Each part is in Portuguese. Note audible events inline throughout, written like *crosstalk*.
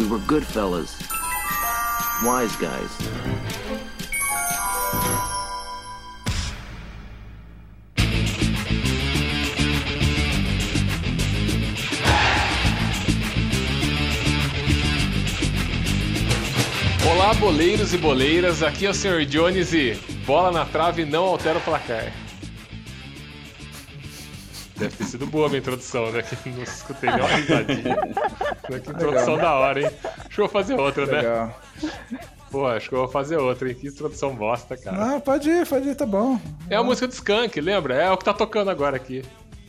We were good fellas. Wise guys. Olá, boleiros e boleiras, aqui é o Sr. Jones e bola na trave não altera o placar. Deve ter sido boa a minha introdução, né? Que não escutei nenhuma risadinha. Que introdução da hora, hein? Deixa eu fazer outra, né? Legal. Pô, acho que eu vou fazer outra, hein? Que introdução bosta, cara. Não, pode ir, pode ir, tá bom. É a música do Skank, lembra? É o que tá tocando agora aqui.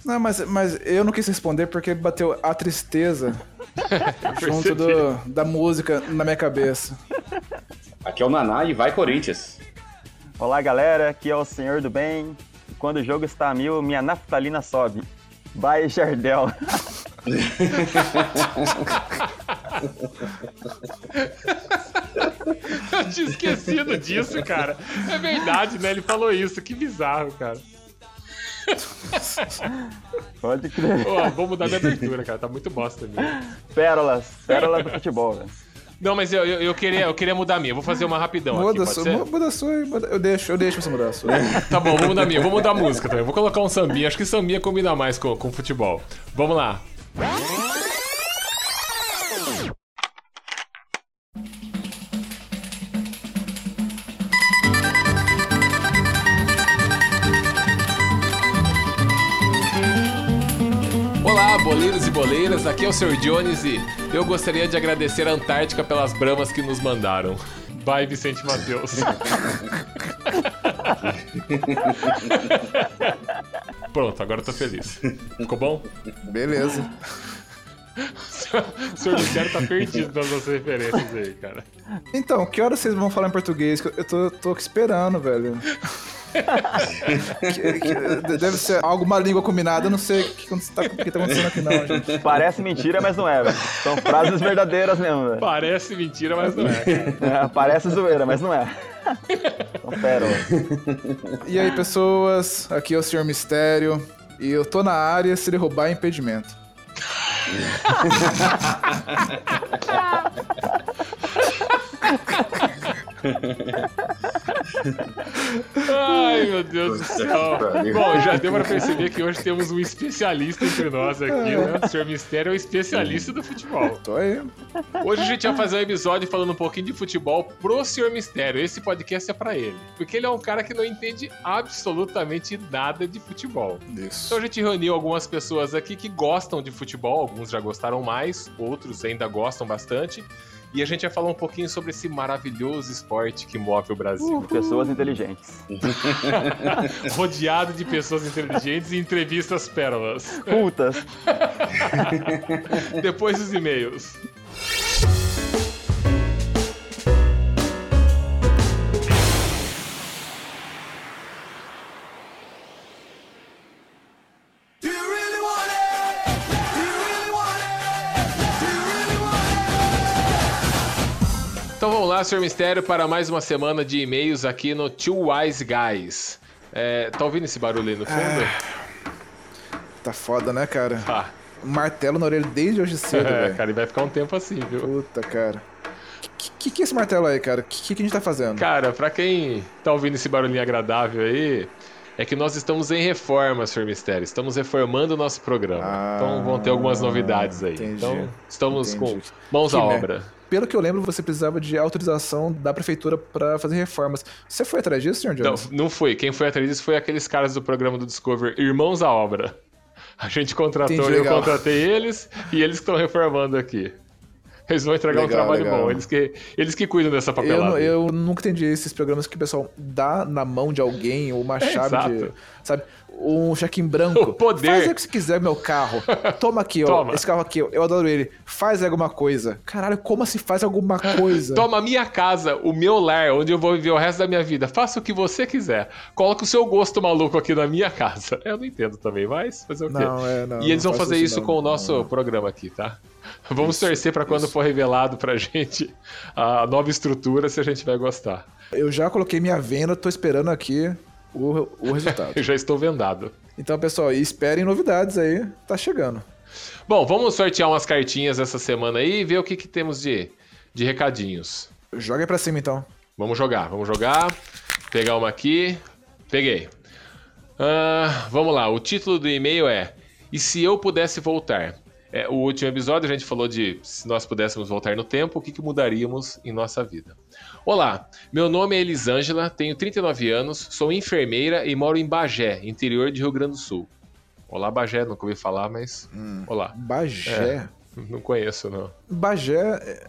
Não, mas, mas eu não quis responder porque bateu a tristeza *laughs* junto do, da música na minha cabeça. Aqui é o Naná e vai Corinthians. Olá galera, aqui é o Senhor do Bem. Quando o jogo está a mil, minha naftalina sobe. Vai, Jardel. *laughs* Eu tinha esquecido disso, cara. É verdade, né? Ele falou isso. Que bizarro, cara. Pode crer. Pô, vou mudar de abertura, cara. Tá muito bosta mesmo. Pérolas, pérolas do futebol, velho. Não, mas eu, eu, eu queria, eu queria mudar a minha. Vou fazer uma rapidão aqui, Muda a pode sua, muda a sua, eu deixo, eu deixo você mudar a sua. *laughs* Tá bom, vou mudar a minha. Vou mudar a música também. Vou colocar um sambinha. Acho que sambinha combina mais com, com futebol. Vamos lá. Boleiros e boleiras, aqui é o Sr. Jones e eu gostaria de agradecer a Antártica pelas bramas que nos mandaram. Vai, Vicente Matheus. *laughs* Pronto, agora eu tô feliz. Ficou bom? Beleza. O *laughs* senhor Luciano tá perdido nas nossas referências aí, cara. Então, que horas vocês vão falar em português? Eu tô, tô aqui esperando, velho. Que- que- deve ser alguma língua combinada, eu não sei o que, que tá, que tá acontecendo aqui não, gente. Parece mentira, mas não é, velho. São frases verdadeiras mesmo, velho. Parece mentira, mas não é. É, parece zoeira, mas não é. São pérolas. E aí, pessoas, aqui é o Senhor Mistério. E eu tô na área se derrubar é impedimento. *laughs* Ai, meu Deus do céu. Bom, já deu pra perceber que hoje temos um especialista entre nós aqui, né? O senhor Mistério é o especialista do futebol. Tô aí. Hoje a gente vai fazer um episódio falando um pouquinho de futebol pro senhor Mistério. Esse podcast é pra ele. Porque ele é um cara que não entende absolutamente nada de futebol. Isso. Então a gente reuniu algumas pessoas aqui que gostam de futebol, alguns já gostaram mais, outros ainda gostam bastante. E a gente vai falar um pouquinho sobre esse maravilhoso esporte que move o Brasil. Pessoas inteligentes. *laughs* Rodeado de pessoas inteligentes e entrevistas pérolas. Cultas. *laughs* Depois dos e-mails. Lá, Sr. Mistério, para mais uma semana de e-mails aqui no Two Wise Guys. É, tá ouvindo esse barulho aí no fundo? Tá foda, né, cara? Ah, Martelo na orelha desde hoje cedo, *laughs* é, velho. cara, e vai ficar um tempo assim, viu? Puta, cara. Que, que que é esse martelo aí, cara? Que, que que a gente tá fazendo? Cara, pra quem tá ouvindo esse barulhinho agradável aí, é que nós estamos em reforma, Sr. Mistério. Estamos reformando o nosso programa. Ah, então vão ter algumas novidades aí. entendi. Então estamos Entendi. com mãos Que à mer- obra. Pelo que eu lembro, você precisava de autorização da prefeitura pra fazer reformas. Você foi atrás disso, senhor Não, Jones? não foi. Quem foi atrás disso foi aqueles caras do programa do Discover, Irmãos à Obra. A gente contratou, Entendi, eu legal. contratei eles e eles estão reformando aqui. Eles vão entregar um Legal, trabalho legal. bom. Eles que, eles que cuidam dessa Eu, papelada. aí. eu nunca entendi esses programas que o pessoal dá na mão de alguém ou uma *laughs* chave de. Sabe? Um cheque em branco. O poder. Faz o que você quiser, meu carro. Toma aqui, ó. Toma. Esse carro aqui, ó, eu adoro ele. Faz alguma coisa. Caralho, como se faz alguma *laughs* coisa? Toma a minha casa, o meu lar, onde eu vou viver o resto da minha vida. Faça o que você quiser. Coloca o seu gosto maluco aqui na minha casa. *laughs* Eu não entendo também, mas fazer o quê? Não, é, não. e eles vão fazer isso não. com o nosso programa aqui, tá? Vamos torcer pra quando isso. for revelado pra gente a nova estrutura, se a gente vai gostar. Eu já coloquei minha venda, tô esperando aqui o, o resultado. *laughs* Eu já estou vendado. então, pessoal, esperem novidades aí. Tá chegando. Bom, vamos sortear umas cartinhas essa semana aí e ver o que, que temos de, de recadinhos. Joga aí pra cima então. Vamos jogar, vamos jogar. Pegar uma aqui. Peguei. Ah, vamos lá, o título do e-mail é E se eu pudesse voltar? É, o último episódio a gente falou de se nós pudéssemos voltar no tempo, o que, que mudaríamos em nossa vida. Olá, meu nome é Elisângela, tenho 39 anos, sou enfermeira e moro em Bagé, interior de Rio Grande do Sul. Olá, Bagé, nunca ouvi falar, mas. Olá. Bagé. Não conheço, não. Bagé. é-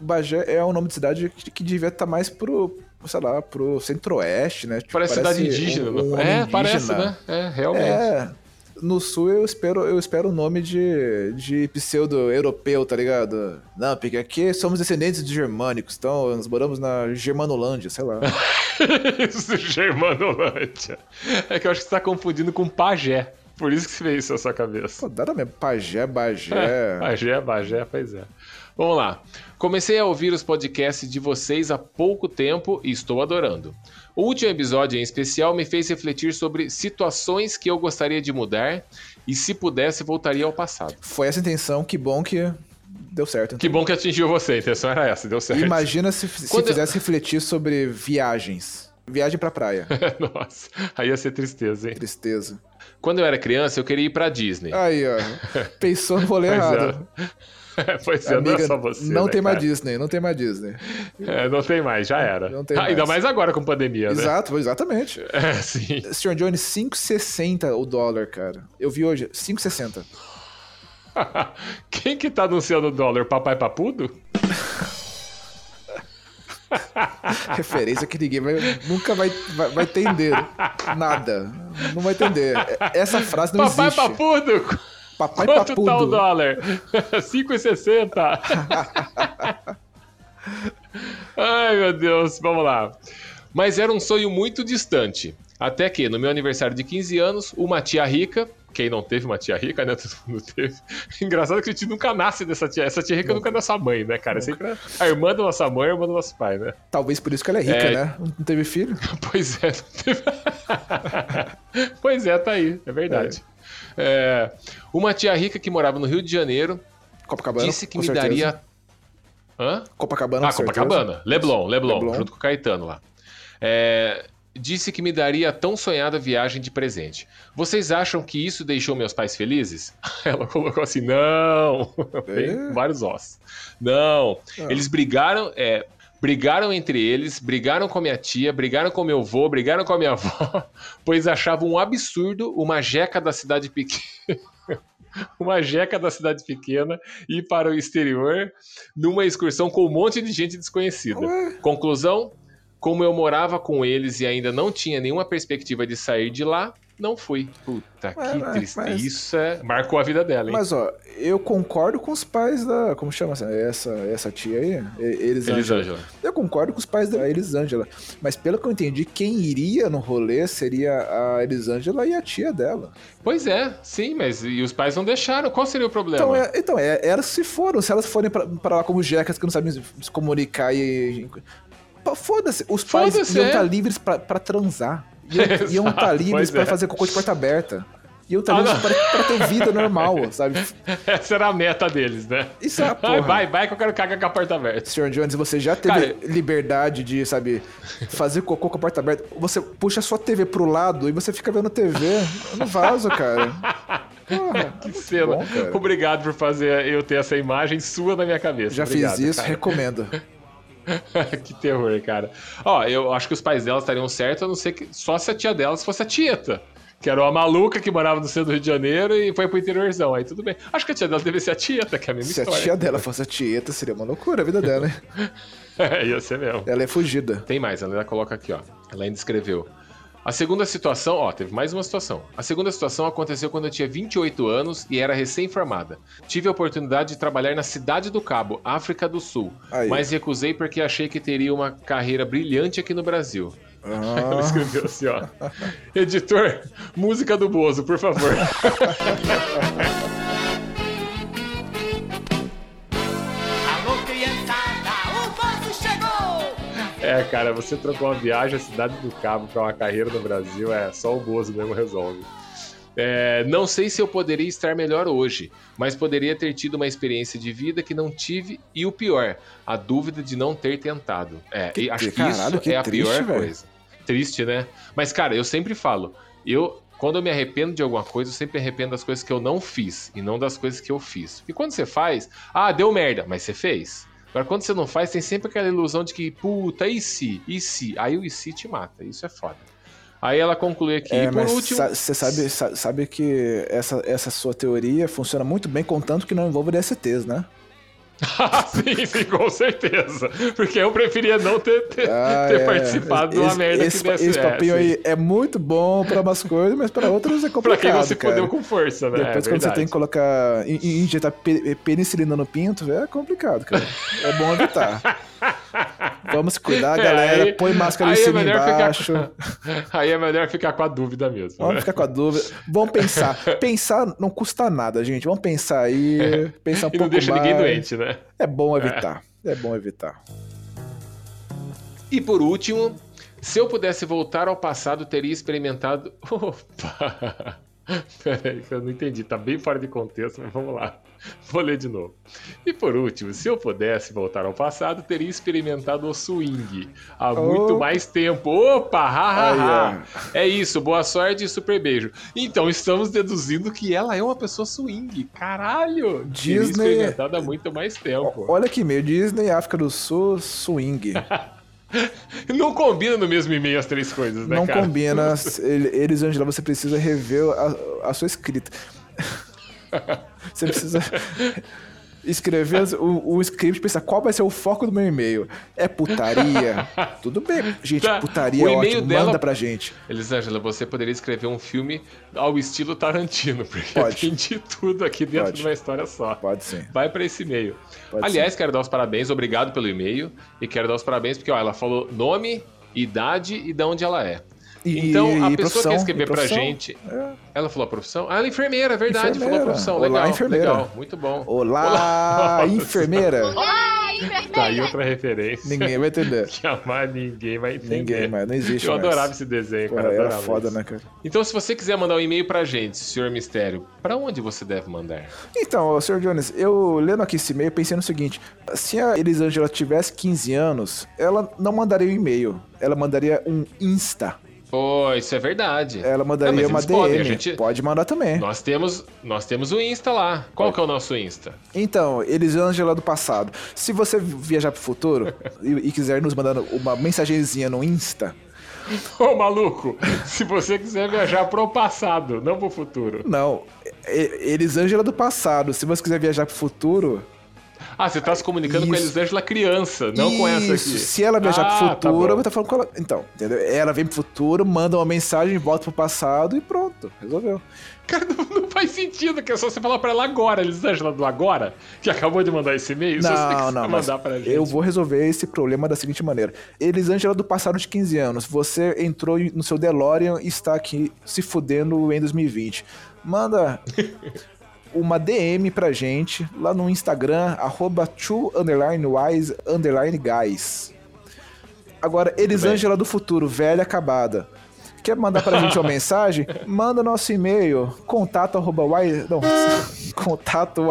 Bagé é um nome de cidade que, que devia estar mais pro, sei lá, pro centro-oeste, né? Tipo, Parece, cidade indígena. um- não? um é, nome parece, indígena. né? É, realmente. É. No sul eu espero, eu espero o nome de, de pseudo-europeu, tá ligado? Não, porque aqui somos descendentes de germânicos, então nós moramos na Germanolândia, sei lá. Isso, *laughs* Germanolândia. É que eu acho que você tá confundindo com pajé. Por isso que você fez isso na sua cabeça. Pô, dá mesmo. Pajé, Bagé. Bagé, Bagé, pois é. Vamos lá. Comecei a ouvir os podcasts de vocês há pouco tempo e estou adorando. O último episódio em especial me fez refletir sobre situações que eu gostaria de mudar e se pudesse voltaria ao passado. Foi essa a intenção, que bom que deu certo. Que bom que atingiu você, a intenção era essa, deu certo. Imagina se, se Quando fizesse refletir sobre viagens. Viagem pra praia. *laughs* Nossa, aí ia ser tristeza, hein? Tristeza. Quando eu era criança, eu queria ir pra Disney. Aí, ó. *laughs* Pensou no rolê Pois errado. é. Pois é, não é Amiga, só você. não né, tem mais cara? Disney, não tem mais Disney. É, não tem mais, já era. Não tem Ah, Ainda mais. mais agora com pandemia, né? Exato, exatamente. É, sim. Sr. Jones, 5,60 o dólar, cara. Eu vi hoje, 5,60. *laughs* Quem que tá anunciando o dólar? Papai Papudo? *laughs* Referência que ninguém vai, nunca vai, vai, vai entender. Nada. Não vai entender. Essa frase não Papai existe. Papudo? Papai Quanto tá o Papudo. dólar? *laughs* 5,60. Ai, meu Deus, vamos lá. Mas era um sonho muito distante. Até que, no meu aniversário de 15 anos, uma tia rica. Quem não teve uma tia rica, né? *laughs* Todo mundo teve. Engraçado que a gente nunca nasce dessa tia. Essa tia rica nunca é nossa mãe, né, cara? É sempre a irmã da nossa mãe, a irmã do nosso pai, né? Talvez por isso que ela é rica, É. né? Não teve filho? *laughs* Pois é, não teve... pois é, tá aí, é verdade. É, uma tia rica que morava no Rio de Janeiro Copacabana. disse que me certeza. daria. Hã? Copacabana, Ah. Copacabana. Leblon, Leblon, Leblon. junto com o Caetano lá. É, disse que me daria a tão sonhada viagem de presente. Vocês acham que isso deixou meus pais felizes? *laughs* Ela colocou assim: não. *laughs* Tem É? vários ossos. Não. Ah. Eles brigaram. É, Brigaram entre eles, brigaram com a minha tia, brigaram com meu avô, brigaram com a minha *laughs* avó, pois achavam um absurdo uma jeca da cidade pequena. *laughs* uma jeca da cidade pequena ir para o exterior numa excursão com um monte de gente desconhecida. Ué. Conclusão: como eu morava com eles e ainda não tinha nenhuma perspectiva de sair de lá, não fui. Puta, Ué, que mas- tristeza. mas- Isso é... marcou a vida dela, hein? Mas, ó, eu concordo com os pais da. Como chama essa, essa, tia aí? Elisângela. Elisângela. Eu concordo com os pais da Elisângela. Mas pelo que eu entendi, quem iria no rolê seria a Elisângela e a tia dela. Pois é, sim, mas e os pais não deixaram. Qual seria o problema? Então, é, então é, elas se foram. Se elas forem pra, pra lá como jecas que não sabem se comunicar e. Foda-se. Os pais Foda-se, iam é. estar livres pra, pra transar. *laughs* Exato, livres pois pra é. fazer cocô de porta aberta. Iam estar Ah, livres não. pra, pra ter vida normal, *laughs* sabe? *laughs* Essa era a meta deles, né? Isso é a porra. vai, vai que eu quero cagar com a porta aberta. Sr. Jones, você já teve Cara, liberdade de, sabe, fazer cocô com a porta aberta. Você puxa a sua TV pro lado e você fica vendo TV no vaso, cara. Porra, Que é cena. bom. Obrigado por fazer eu ter essa imagem sua na minha cabeça. Já Obrigado, fiz isso, cara. recomendo. *laughs* que terror, cara. Ó, eu acho que os pais delas estariam certos, a não ser que só se a tia delas fosse a Tieta. Que era uma maluca que morava no centro do Rio de Janeiro e foi pro interiorzão. Aí tudo bem. Acho que a tia dela deve ser a Tieta, que é a mesma Se a história. tia dela fosse a tieta, seria uma loucura a vida dela, hein? *laughs* É, ia ser mesmo. Ela é fugida. Tem mais, ela ainda coloca aqui, ó. Ela ainda escreveu. A segunda situação, ó, teve mais uma situação. A segunda situação aconteceu quando eu tinha 28 anos e era recém-formada. Tive a oportunidade de trabalhar na Cidade do Cabo, África do Sul, Aí. mas recusei porque achei que teria uma carreira brilhante aqui no Brasil. *laughs* Ela Ah, escreveu assim, ó. Editor, música do Bozo, por favor. *laughs* É, cara, você trocou uma viagem à Cidade do Cabo pra uma carreira no Brasil, é só o Bozo mesmo resolve. É, não sei se eu poderia estar melhor hoje, mas poderia ter tido uma experiência de vida que não tive e o pior, a dúvida de não ter tentado. É, Que acho que caralho, isso que é a triste, pior velho. coisa. Triste, né? Mas, cara, eu sempre falo, eu quando eu me arrependo de alguma coisa, eu sempre arrependo das coisas que eu não fiz e não das coisas que eu fiz. E quando você faz, ah, deu merda, mas você fez. Agora, quando você não faz, tem sempre aquela ilusão de que, puta, e se? E se? Aí o e se te mata. Isso é foda. Aí ela conclui aqui. É, e por último. você sabe, sa- sabe que essa, essa sua teoria funciona muito bem, contanto que não envolve DSTs, né? Ah, sim, sim, com certeza. Porque eu preferia não ter, ter, Ah, ter é. participado de uma merda esse, que desse esse papinho é, aí é muito bom pra umas coisas, mas pra outras é *laughs* Pra complicado, quem não se cara. fudeu com força, né? Depois, é quando você tem que colocar. in- in- injetar pe- penicilina no pinto, é complicado, cara. É bom evitar. *laughs* Vamos se cuidar, É, galera. aí- Põe máscara em é cima e ficar embaixo. com- *laughs* Aí é melhor ficar com a dúvida mesmo. Vamos né? ficar com a dúvida. Vamos pensar. *laughs* Pensar não custa nada, gente. Vamos pensar aí. Pensar um E não pouco deixa mais. ninguém doente, né? É bom evitar. É bom evitar. E por último, se eu pudesse voltar ao passado, teria experimentado. *laughs* Opa! *laughs* Peraí, que eu não entendi, tá bem fora de contexto, mas vamos lá. Vou ler de novo. E por último, se eu pudesse voltar ao passado, teria experimentado o swing há muito Oh. mais tempo. Opa! Ha, ha, ha. É isso, boa sorte e super beijo. Então estamos deduzindo que ela é uma pessoa swing. Caralho! Teria Disney- experimentado há muito mais tempo. Olha que meio Disney, África do Sul, swing. *laughs* *laughs* Não combina no mesmo e-mail as três coisas, né, Não cara? combina. *laughs* Ele- Eles, Angela, você precisa rever a, a sua escrita. *laughs* Você precisa escrever o, o script pensar qual vai ser o foco do meu e-mail. É putaria? *laughs* Tudo bem. Gente, Tá. putaria O é ótimo. dela- Manda pra gente. Elisângela, você poderia escrever um filme ao estilo Tarantino, porque Pode. tem de tudo aqui dentro Pode. de uma história só. Pode sim. Vai pra esse e-mail. Pode Aliás, quero dar os parabéns, obrigado pelo e-mail. E quero dar os parabéns porque ó, ela falou nome, idade e de onde ela é. E- então, a e pessoa profissão, quer escrever e pra gente. É. Ela falou a profissão? Ah, ela é enfermeira, é verdade. Falou a Enfermeira. profissão. Olá, legal, enfermeira. legal. Muito bom. Olá, *laughs* Nossa. enfermeira. Tá aí outra referência. Ninguém vai entender. *laughs* Que amar ninguém vai entender. Ninguém, mas não existe Eu mais. adorava esse desenho, cara. era foda, isso. né, cara? Então, se você quiser mandar um e-mail pra gente, senhor Mistério, pra onde você deve mandar? Então, Sr. Jones, eu lendo aqui esse e-mail, pensei no seguinte: se a Elisângela tivesse 15 anos, ela não mandaria um e-mail, ela mandaria um Insta. Pô, isso é verdade. Ela mandaria Não, uma DM. podem, gente- Pode mandar também. Nós temos, nós temos o Insta lá. Qual que é o nosso Insta? Então, Elisângela do passado. Se você viajar pro futuro *laughs* e, e quiser nos mandar uma mensagenzinha no Insta, Ô, maluco, se você quiser viajar pro passado, não pro futuro. não. Elisângela do passado. Se você quiser viajar pro futuro, Ah, você tá se comunicando com a Isso. Elisângela criança, não com essa Isso, aqui. Se ela viajar Ah, pro tá futuro, bom. eu estar falando com ela. Então, entendeu? Ela vem pro futuro, manda uma mensagem, volta pro passado e pronto. Resolveu. Cara, não, não faz sentido, que é só você falar pra ela agora, Elisângela do agora, que acabou de mandar esse e-mail. só você tem Não, não, mandar pra gente. eu vou resolver esse problema da seguinte maneira. Elisângela do passado de 15 anos, você entrou no seu DeLorean e está aqui se fudendo em 2020. Manda uma DM pra gente lá no Instagram, arroba two underline wise underline guys. Agora, Elisângela do futuro, velha acabada. Quer mandar pra gente uma *laughs* mensagem? Manda nosso e-mail, contato arroba wise... Não, *laughs* contato,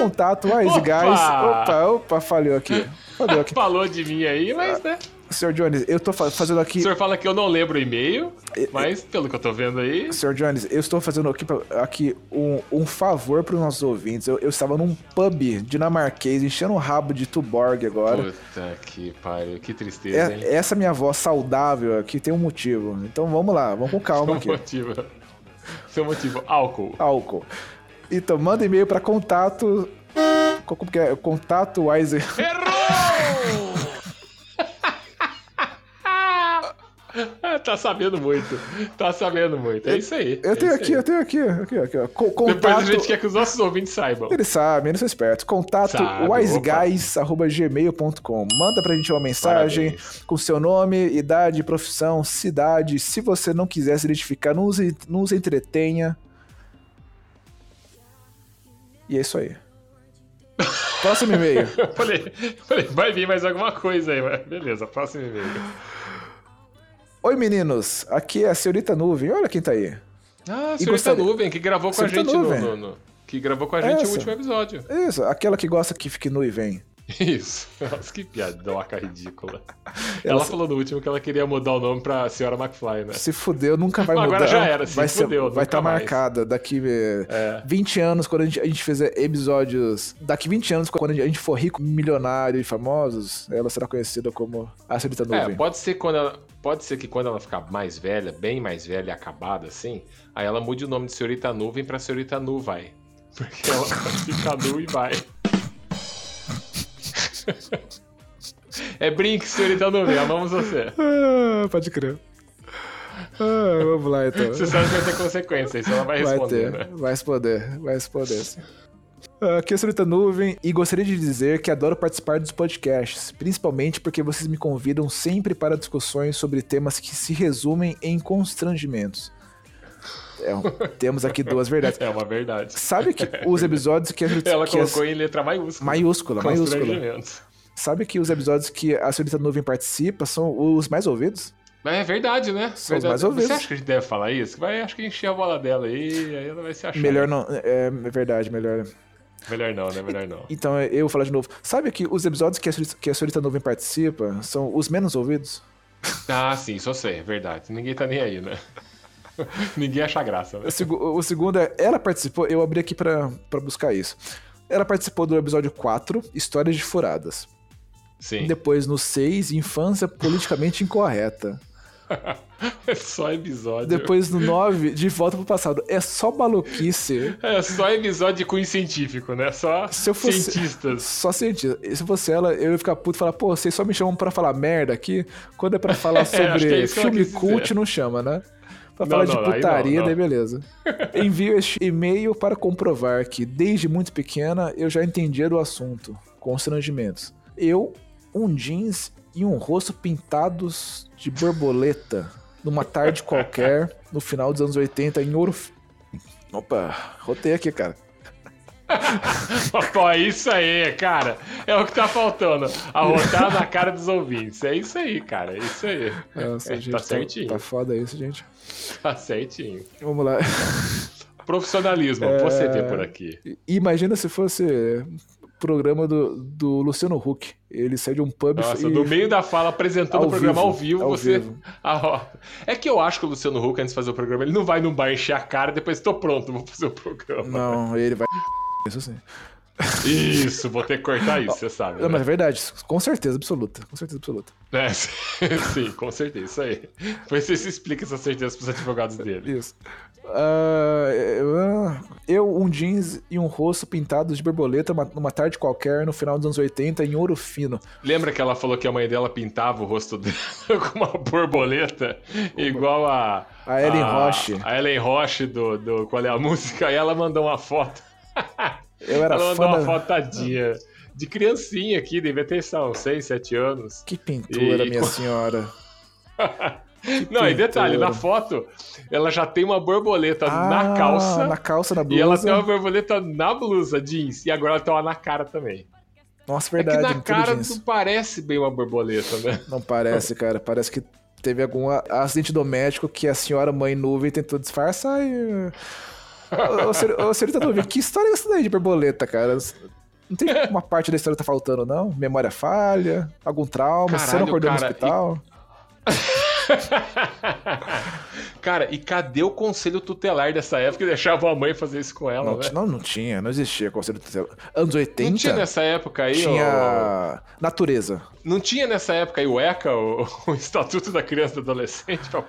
contato wise guys. Opa, opa, falhou aqui. Falhou aqui. *laughs* Falou de mim aí, mas, né? Sr. Jones, eu tô fa- fazendo O aqui... senhor fala que eu não lembro o e-mail, mas pelo que eu tô vendo aí. Sr. Jones, eu estou fazendo aqui, aqui um, um favor para os nossos ouvintes. Eu, eu estava num pub dinamarquês, enchendo o rabo de Tuborg agora. Puta que pariu, que tristeza, hein? É, essa minha voz saudável aqui tem um motivo. Então vamos lá, vamos com calma Seu aqui. motivo. Seu motivo, álcool. Álcool. Então manda e-mail para contato. Como que é? Contato Wise. Errou! *laughs* tá sabendo muito. Tá sabendo muito. É isso aí. Eu é tenho aqui, aí. eu tenho aqui, aqui, aqui, ó. Co- Depois a Contato. gente quer que os nossos ouvintes saibam. Eles sabem, eles são espertos. Contato wiseguys.gmail.com. Manda pra gente uma mensagem Parabéns. com seu nome, idade, profissão, cidade. Se você não quiser se identificar, nos, nos entretenha. E é isso aí. Próximo e-mail. *laughs* Falei, falei, vai vir mais alguma coisa aí, mas beleza, próximo e-mail. Oi, meninos. Aqui é a senhorita Nuvem. Olha quem tá aí. Ah, E senhorita gostaria- Nuvem, que gravou com Senhorita a gente no, Nuvem. no- no- Que gravou com a gente Essa. o último episódio. Isso, aquela que gosta que fique nu e vem. Isso. *laughs* Nossa, que piadoca ridícula. Ela- Ela falou no último que ela queria mudar o nome pra Senhora McFly, né? Se fudeu, nunca vai Agora mudar. já era, se vai fudeu, vai nunca estar mais. marcada daqui eh, É. 20 anos, quando a gente, a gente fizer episódios. Daqui 20 anos, quando a gente for rico, milionário e famosos, ela será conhecida como a Senhorita É, Nuvem. pode ser quando ela. Pode ser que quando ela ficar mais velha, bem mais velha e acabada assim, aí ela mude o nome de Senhorita Nuvem pra Senhorita Nu vai. *laughs* Porque ela fica nu e vai. *laughs* É brinque, Senhorita Nuvem, amamos você. Ah, pode crer. Ah, vamos lá então. Você sabe que vai ter consequência, isso ela vai Vai responder, ter, né? vai responder, vai responder sim. Aqui é a Senhorita Nuvem e gostaria de dizer que adoro participar dos podcasts, principalmente porque vocês me convidam sempre para discussões sobre temas que se resumem em constrangimentos. É, *laughs* temos aqui duas verdades. É uma verdade. Sabe que *laughs* os episódios que a Senhorita Ela que as- colocou em letra maiúscula. maiúscula, maiúscula. Sabe que os episódios que a Senhorita Nuvem participa são os mais ouvidos? Mas é verdade, né? São os Verdade. mais ouvidos. Você acha que a gente deve falar isso? Vai, acho que encher a bola dela aí, aí ela vai se achar. Melhor não. É, é verdade, melhor. Melhor não, né? Melhor não. Então eu vou falar de novo. Sabe que os episódios que a, Senhorita- que a Senhorita Nuvem participa são os menos ouvidos? Ah, sim, eu sei, é verdade. Ninguém tá nem aí, né? *laughs* Ninguém acha graça, né? O, o segundo é. Ela participou. Eu abri aqui pra buscar isso. Ela participou do episódio 4, Histórias de Furadas. Sim. Depois, no 6, Infância Politicamente Incorreta. *laughs* É só episódio. Depois, no 9, De Volta pro Passado. É só maluquice. É só episódio de cunho científico, né? Só Se eu fosse- cientistas. Só cientista. E Se fosse ela, eu ia ficar puto e falar, pô, vocês só me chamam pra falar merda aqui. Quando é pra falar *laughs* que é sobre ela filme cult, dizer. não chama, né? Pra Não, falar não, de putaria, não. daí beleza. *laughs* Envio este e-mail para comprovar que, desde muito pequena, eu já entendia do assunto. Constrangimentos. Eu, um jeans e um rosto pintados de borboleta, numa tarde qualquer, no final dos anos 80, em ouro. Opa, rotei aqui, cara. *laughs* Pô, é isso aí, cara. É o que tá faltando. Arrotar na cara dos ouvintes. É isso aí, cara. É isso aí. Nossa, É, gente, tá certinho. Tá foda isso, gente. Tá certinho. Vamos lá. Profissionalismo, É. você vê por aqui. Imagina se fosse programa do, do Luciano Huck. Ele sai de um pub Nossa, e... no meio da fala, apresentando o programa vivo, ao vivo, ao você. vivo. *laughs* Ah. É que eu acho que o Luciano Huck, antes de fazer o programa, ele não vai num bar encher a cara e depois tô pronto, vou fazer o programa. Não, ele vai... *laughs* Isso sim. Isso, vou ter que cortar isso, você sabe. Não, né? mas é verdade, com certeza absoluta. Com certeza absoluta. É, *laughs* sim, com certeza, isso aí. Depois você se explica essa certeza pros advogados dele. Isso. Ah, eu- um jeans e um rosto pintados de borboleta uma- numa tarde qualquer no final dos anos 80 em ouro fino. Lembra que ela falou que a mãe dela pintava o rosto dela *laughs* com uma borboleta igual a. A Ellen Roche. A Ellen Roche do, do Qual é a Música? E ela mandou uma foto. *laughs* Eu era ela mandou uma da... foto tadinha. De criancinha aqui, devia ter, sei lá, uns 6, 7 anos. Que pintura, E- minha senhora. *laughs* Não, e detalhe, na foto, ela já tem uma borboleta Ah, na calça. Na calça, na E ela tem uma blusa. borboleta na blusa jeans. E agora ela tem uma na cara também. Nossa, é verdade. que na cara jeans. não parece bem uma borboleta, né? Não parece, cara. Parece que teve algum acidente doméstico que a senhora mãe nuvem tentou disfarçar e. Ô, ô, senhor- senhorita nuvem, que história é essa daí de borboleta, cara? Não tem uma parte da história que tá faltando, não? Memória falha? Algum trauma? Você não Caralho, acordou no cara, hospital? *laughs* *laughs* Cara, e cadê o conselho tutelar dessa época que deixava a mãe fazer isso com ela, Não, né? não, não tinha, não existia conselho tutelar. Anos 80? Não tinha nessa época aí, tinha natureza. não tinha nessa época aí o ECA, o, *laughs* o Estatuto da Criança e do Adolescente, pra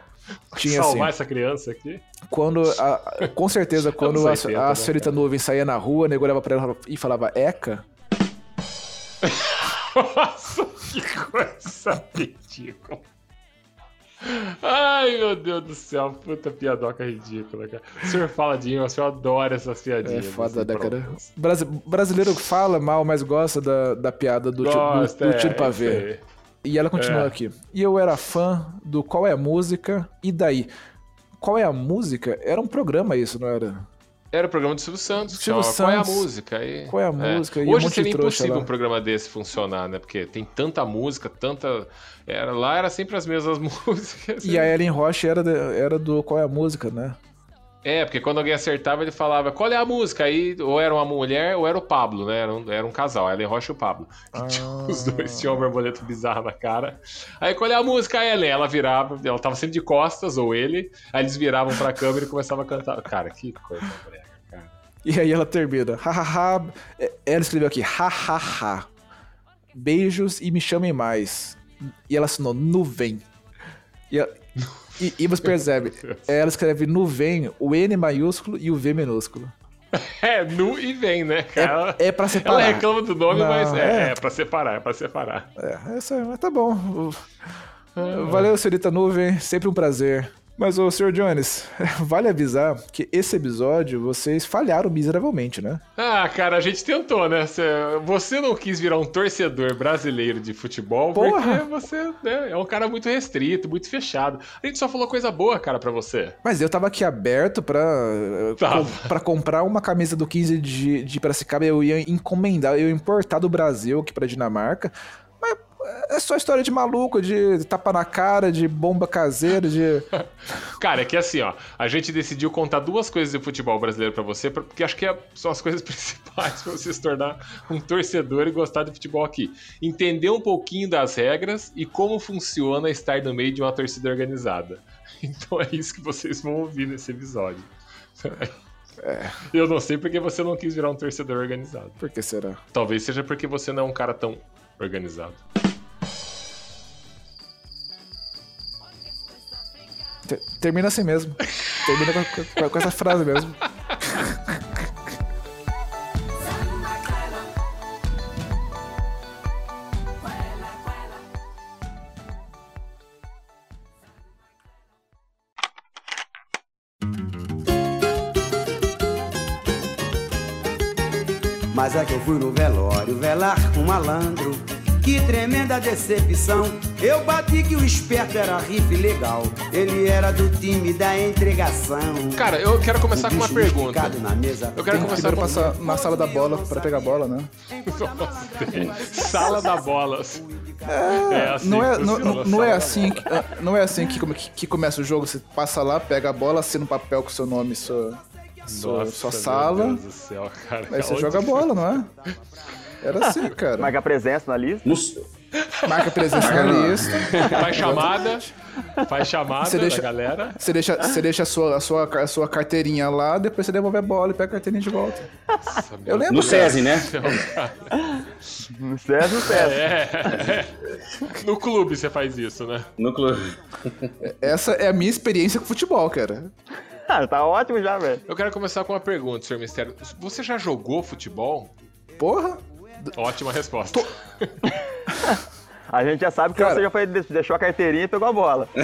Tinha salvar sim. essa criança aqui? Quando, a- com certeza, *laughs* quando a, Anos 80, a né, senhorita nuvem saía na rua, o nego olhava pra ela e falava Eca. Nossa, que coisa ridícula. Ai, meu Deus do céu, puta piadoca ridícula, cara. O senhor fala de o senhor adora essas É piadinhas. foda, assim, né, cara? Brasi- brasileiro fala mal, mas gosta da, da piada do, tio- do, Gosta, do tiro é, pra ver. E ela continua É. aqui. E eu era fã do Qual é a Música? E daí? Qual é a Música? Era um programa isso, não era? Era o programa do Silvio Santos. Silvio é, Qual é a Santos. música? E- Qual é a música? E um Hoje de seria impossível lá. um programa desse funcionar, né? Porque tem tanta música, tanta. Era, lá era sempre as mesmas *laughs* músicas. E a Ellen Roche era, era do Qual é a Música, né? É, porque quando alguém acertava, ele falava, qual é a música? Aí, ou era uma mulher, ou era o Pablo, né? Era um, era um casal, Ellen Rocha e o Pablo. *laughs* Tinha- Os dois tinham uma borboleta bizarra na cara. Aí, qual é a música, Ellen? Ela virava, ela tava sempre de costas, ou ele. Aí eles viravam pra câmera e começavam a cantar. Cara, que coisa brega, cara. E aí ela termina. Hahaha. É, Ela escreveu aqui, hahaha. Beijos e me chamem mais. E ela assinou nuvem. E, ela- e- e você percebe, *laughs* ela escreve nuvem, o N maiúsculo e o V minúsculo. É, nu e vem, né, cara? É, é pra Ela separar. reclama do nome, Não, mas é, é. é pra separar, é pra separar. É, essa, mas tá bom. Valeu, senhorita Nuvem, sempre um prazer. Mas, ô, Sr. Jones, *laughs* vale avisar que esse episódio vocês falharam miseravelmente, né? Ah, cara, a gente tentou, né? Cê- Você não quis virar um torcedor brasileiro de futebol Porra! porque você né, é um cara muito restrito, muito fechado. A gente só falou coisa boa, cara, pra você. Mas eu tava aqui aberto pra, Tava. com- pra comprar uma camisa do 15 de, de Piracicaba. Eu ia encomendar, eu ia importar do Brasil aqui pra Dinamarca. É só história de maluco, de tapa na cara, de bomba caseira, de. *laughs* Cara, é que assim, ó, a gente decidiu contar duas coisas do futebol brasileiro pra você, porque acho que é- são as coisas *laughs* principais pra você se tornar um torcedor e gostar de futebol aqui. Entender um pouquinho das regras e como funciona estar no meio de uma torcida organizada. *laughs* Então é isso que vocês vão ouvir nesse episódio. Eu não sei porque você não quis virar um torcedor organizado. Por que será? Talvez seja porque você não é um cara tão organizado. Termina assim mesmo. Termina com, com- com essa frase mesmo. Mas é que eu fui no velório velar um malandro. Que tremenda decepção. Eu bati que o esperto era rife legal. Ele era do time da entregação. Cara, eu quero começar com uma pergunta. mesa. Eu quero começar primeiro com passar na sala da bola pra pegar a bola, né? *laughs* Sala da bola. É, assim não, é, que não, funciona não, a não é assim, que- ah, não é assim que, que- que começa o jogo. Você passa lá, pega a bola, assina um papel com seu nome, sua, sua, Nossa, sua meu sala. Deus do céu, cara. Aí você Onde- joga a bola, não é? Era assim, *laughs* cara. Marca presença na lista. Marca presença na lista. *laughs* Faz chamada, faz chamada Você deixa- da galera. Você deixa, você deixa a, sua, a, sua, a sua carteirinha lá, depois você devolve a bola e pega a carteirinha de volta. Nossa, meu Eu lembro. No SESI, né? No César, no César. É. No clube você faz isso, né? No clube. Essa é a minha experiência com futebol, cara. Ah, tá ótimo já, velho. Eu quero começar com uma pergunta, senhor Mistério. Você já jogou futebol? Porra. Ótima resposta. A gente já sabe que Cara. você já foi, deixou a carteirinha e pegou a bola. *laughs*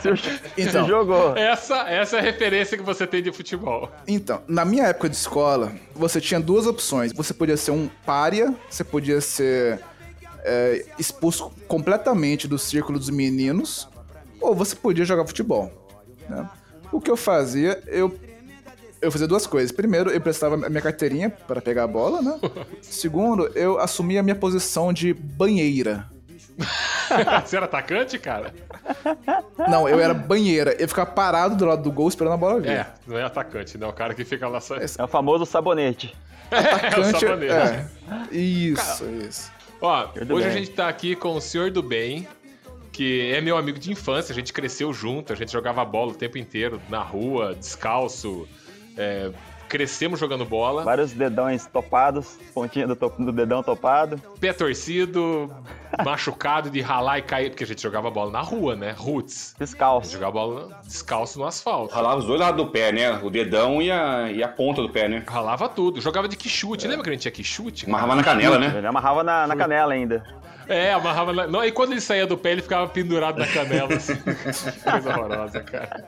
se, Então. se jogou. Essa, essa é a referência que você tem de futebol. Então, na minha época de escola, você tinha duas opções. Você podia ser um pária, você podia ser é, expulso completamente do círculo dos meninos, ou você podia jogar futebol. né? O que eu fazia, eu, eu fazia duas coisas. Primeiro, eu prestava a minha carteirinha para pegar a bola, né? *laughs* Segundo, eu assumia a minha posição de banheira. *laughs* Você era atacante, cara? Não, eu era banheira. Eu ficava parado do lado do gol esperando a bola vir. É, não é atacante, não. É o cara que fica lá só. É o famoso sabonete. Atacante, *laughs* É, o sabonete. é. Isso, isso. Ó, hoje a bem. gente tá aqui com o senhor do bem, que é meu amigo de infância, a gente cresceu junto, a gente jogava bola o tempo inteiro, na rua, descalço, é, crescemos jogando bola, Vários dedões topados, pontinha do, to- do dedão topado. pé torcido, machucado de ralar e cair, porque a gente jogava bola na rua, né? Roots. A gente Descalço. jogava bola descalço no asfalto. Ralava os dois lados do pé, né? O dedão e a, e a ponta do pé, né? Ralava tudo, jogava de quichute. Lembra que a gente tinha quichute? Amarrava na canela, né? Ele amarrava na, na canela ainda. É, amarrava na... Não, e quando ele saía do pé, ele ficava pendurado na canela, assim. *laughs* Coisa horrorosa, cara.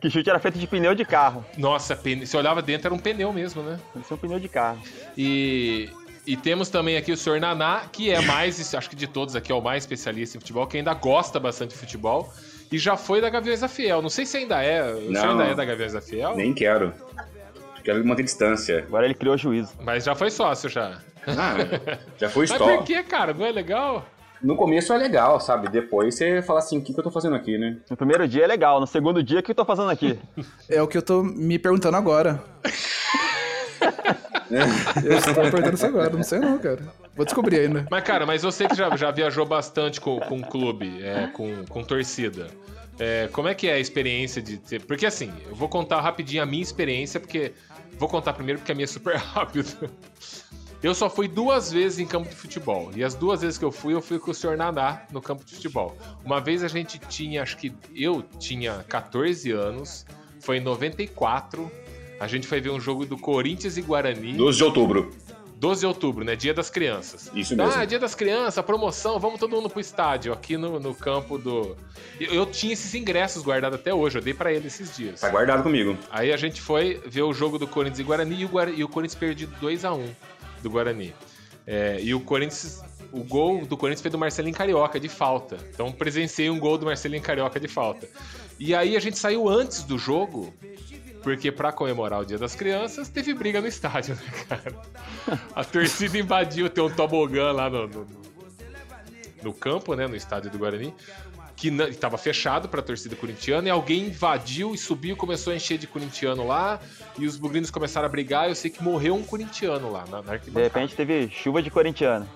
Que chute era feito de pneu de carro. Nossa, pene... você olhava dentro, era um pneu mesmo, né? Isso é um pneu de carro. E, e temos também aqui o senhor Naná, que é mais, acho que de todos aqui, é o mais especialista em futebol, que ainda gosta bastante de futebol. E já foi da Gaviões da Fiel. Não sei se ainda é. O senhor Não. ainda é da Gaviões da Fiel? Nem quero. Quero manter distância. Agora ele criou juízo. Mas já foi sócio já. Ah, já foi *laughs* Mas stop. por que, cara? Não é legal? No começo é legal, sabe? Depois você fala assim, o que, que eu tô fazendo aqui, né? No primeiro dia é legal, no segundo dia, o que eu tô fazendo aqui? É o que eu tô me perguntando agora. *laughs* eu estou perguntando isso agora, não sei não, cara. Vou descobrir ainda. Mas, cara, mas você que já, já viajou bastante com, com clube, é, com, com torcida. É, como é que é a experiência de ter. Porque assim, eu vou contar rapidinho a minha experiência, porque. Vou contar primeiro porque a minha é super *laughs* rápido. Eu só fui duas vezes em campo de futebol. E as duas vezes que eu fui, eu fui com o senhor Naná no campo de futebol. Uma vez a gente tinha, acho que eu tinha 14 anos, foi em 94. A gente foi ver um jogo do Corinthians e Guarani. 12 de outubro. 12 de outubro, né? Dia das crianças. Isso mesmo. Ah, dia das crianças, promoção, vamos todo mundo pro estádio, aqui no, no campo do. Eu, eu tinha esses ingressos guardados até hoje, eu dei pra ele esses dias. Tá guardado comigo. Aí a gente foi ver o jogo do Corinthians e Guarani e o, e o Corinthians perdido 2 a 1 do Guarani. É, e o Corinthians. O gol do Corinthians foi do Marcelinho Carioca, de falta. Então presenciei um gol do Marcelinho Carioca de falta. E aí a gente saiu antes do jogo, porque pra comemorar o Dia das Crianças, teve briga no estádio, *laughs* né, cara? A torcida invadiu, tem um tobogã lá no, no, no campo, né, no estádio do Guarani, que estava fechado pra torcida corintiana, e alguém invadiu e subiu, começou a encher de corintiano lá, e os bugrinos começaram a brigar, eu sei que morreu um corintiano lá na, na De repente teve chuva de corintiano.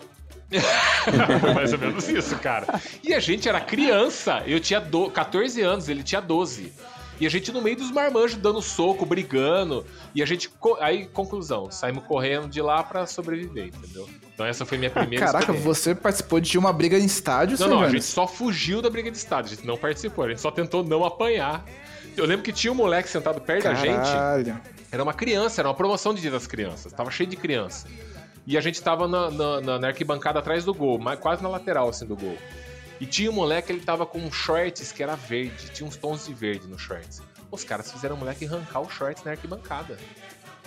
Foi *laughs* mais ou menos isso, cara. E a gente era criança. Eu tinha do... 14 anos, ele tinha 12. E a gente no meio dos marmanjos dando soco, brigando. E a gente. Aí, conclusão, saímos correndo de lá pra sobreviver, entendeu? Então essa foi minha primeira Caraca, experiência. você participou de uma briga em estádio, Não, não, a gente só fugiu da briga de estado, a gente não participou, a gente só tentou não apanhar. Eu lembro que tinha um moleque sentado perto da gente. Caralho. Era uma criança, era uma promoção de Dia das Crianças. Tava cheio de criança. E a gente tava na, na- na- arquibancada atrás do gol, mas quase na lateral, assim, do gol. E tinha um moleque, ele tava com um shorts que era verde. Tinha uns tons de verde no shorts. Os caras fizeram o moleque arrancar o shorts na arquibancada.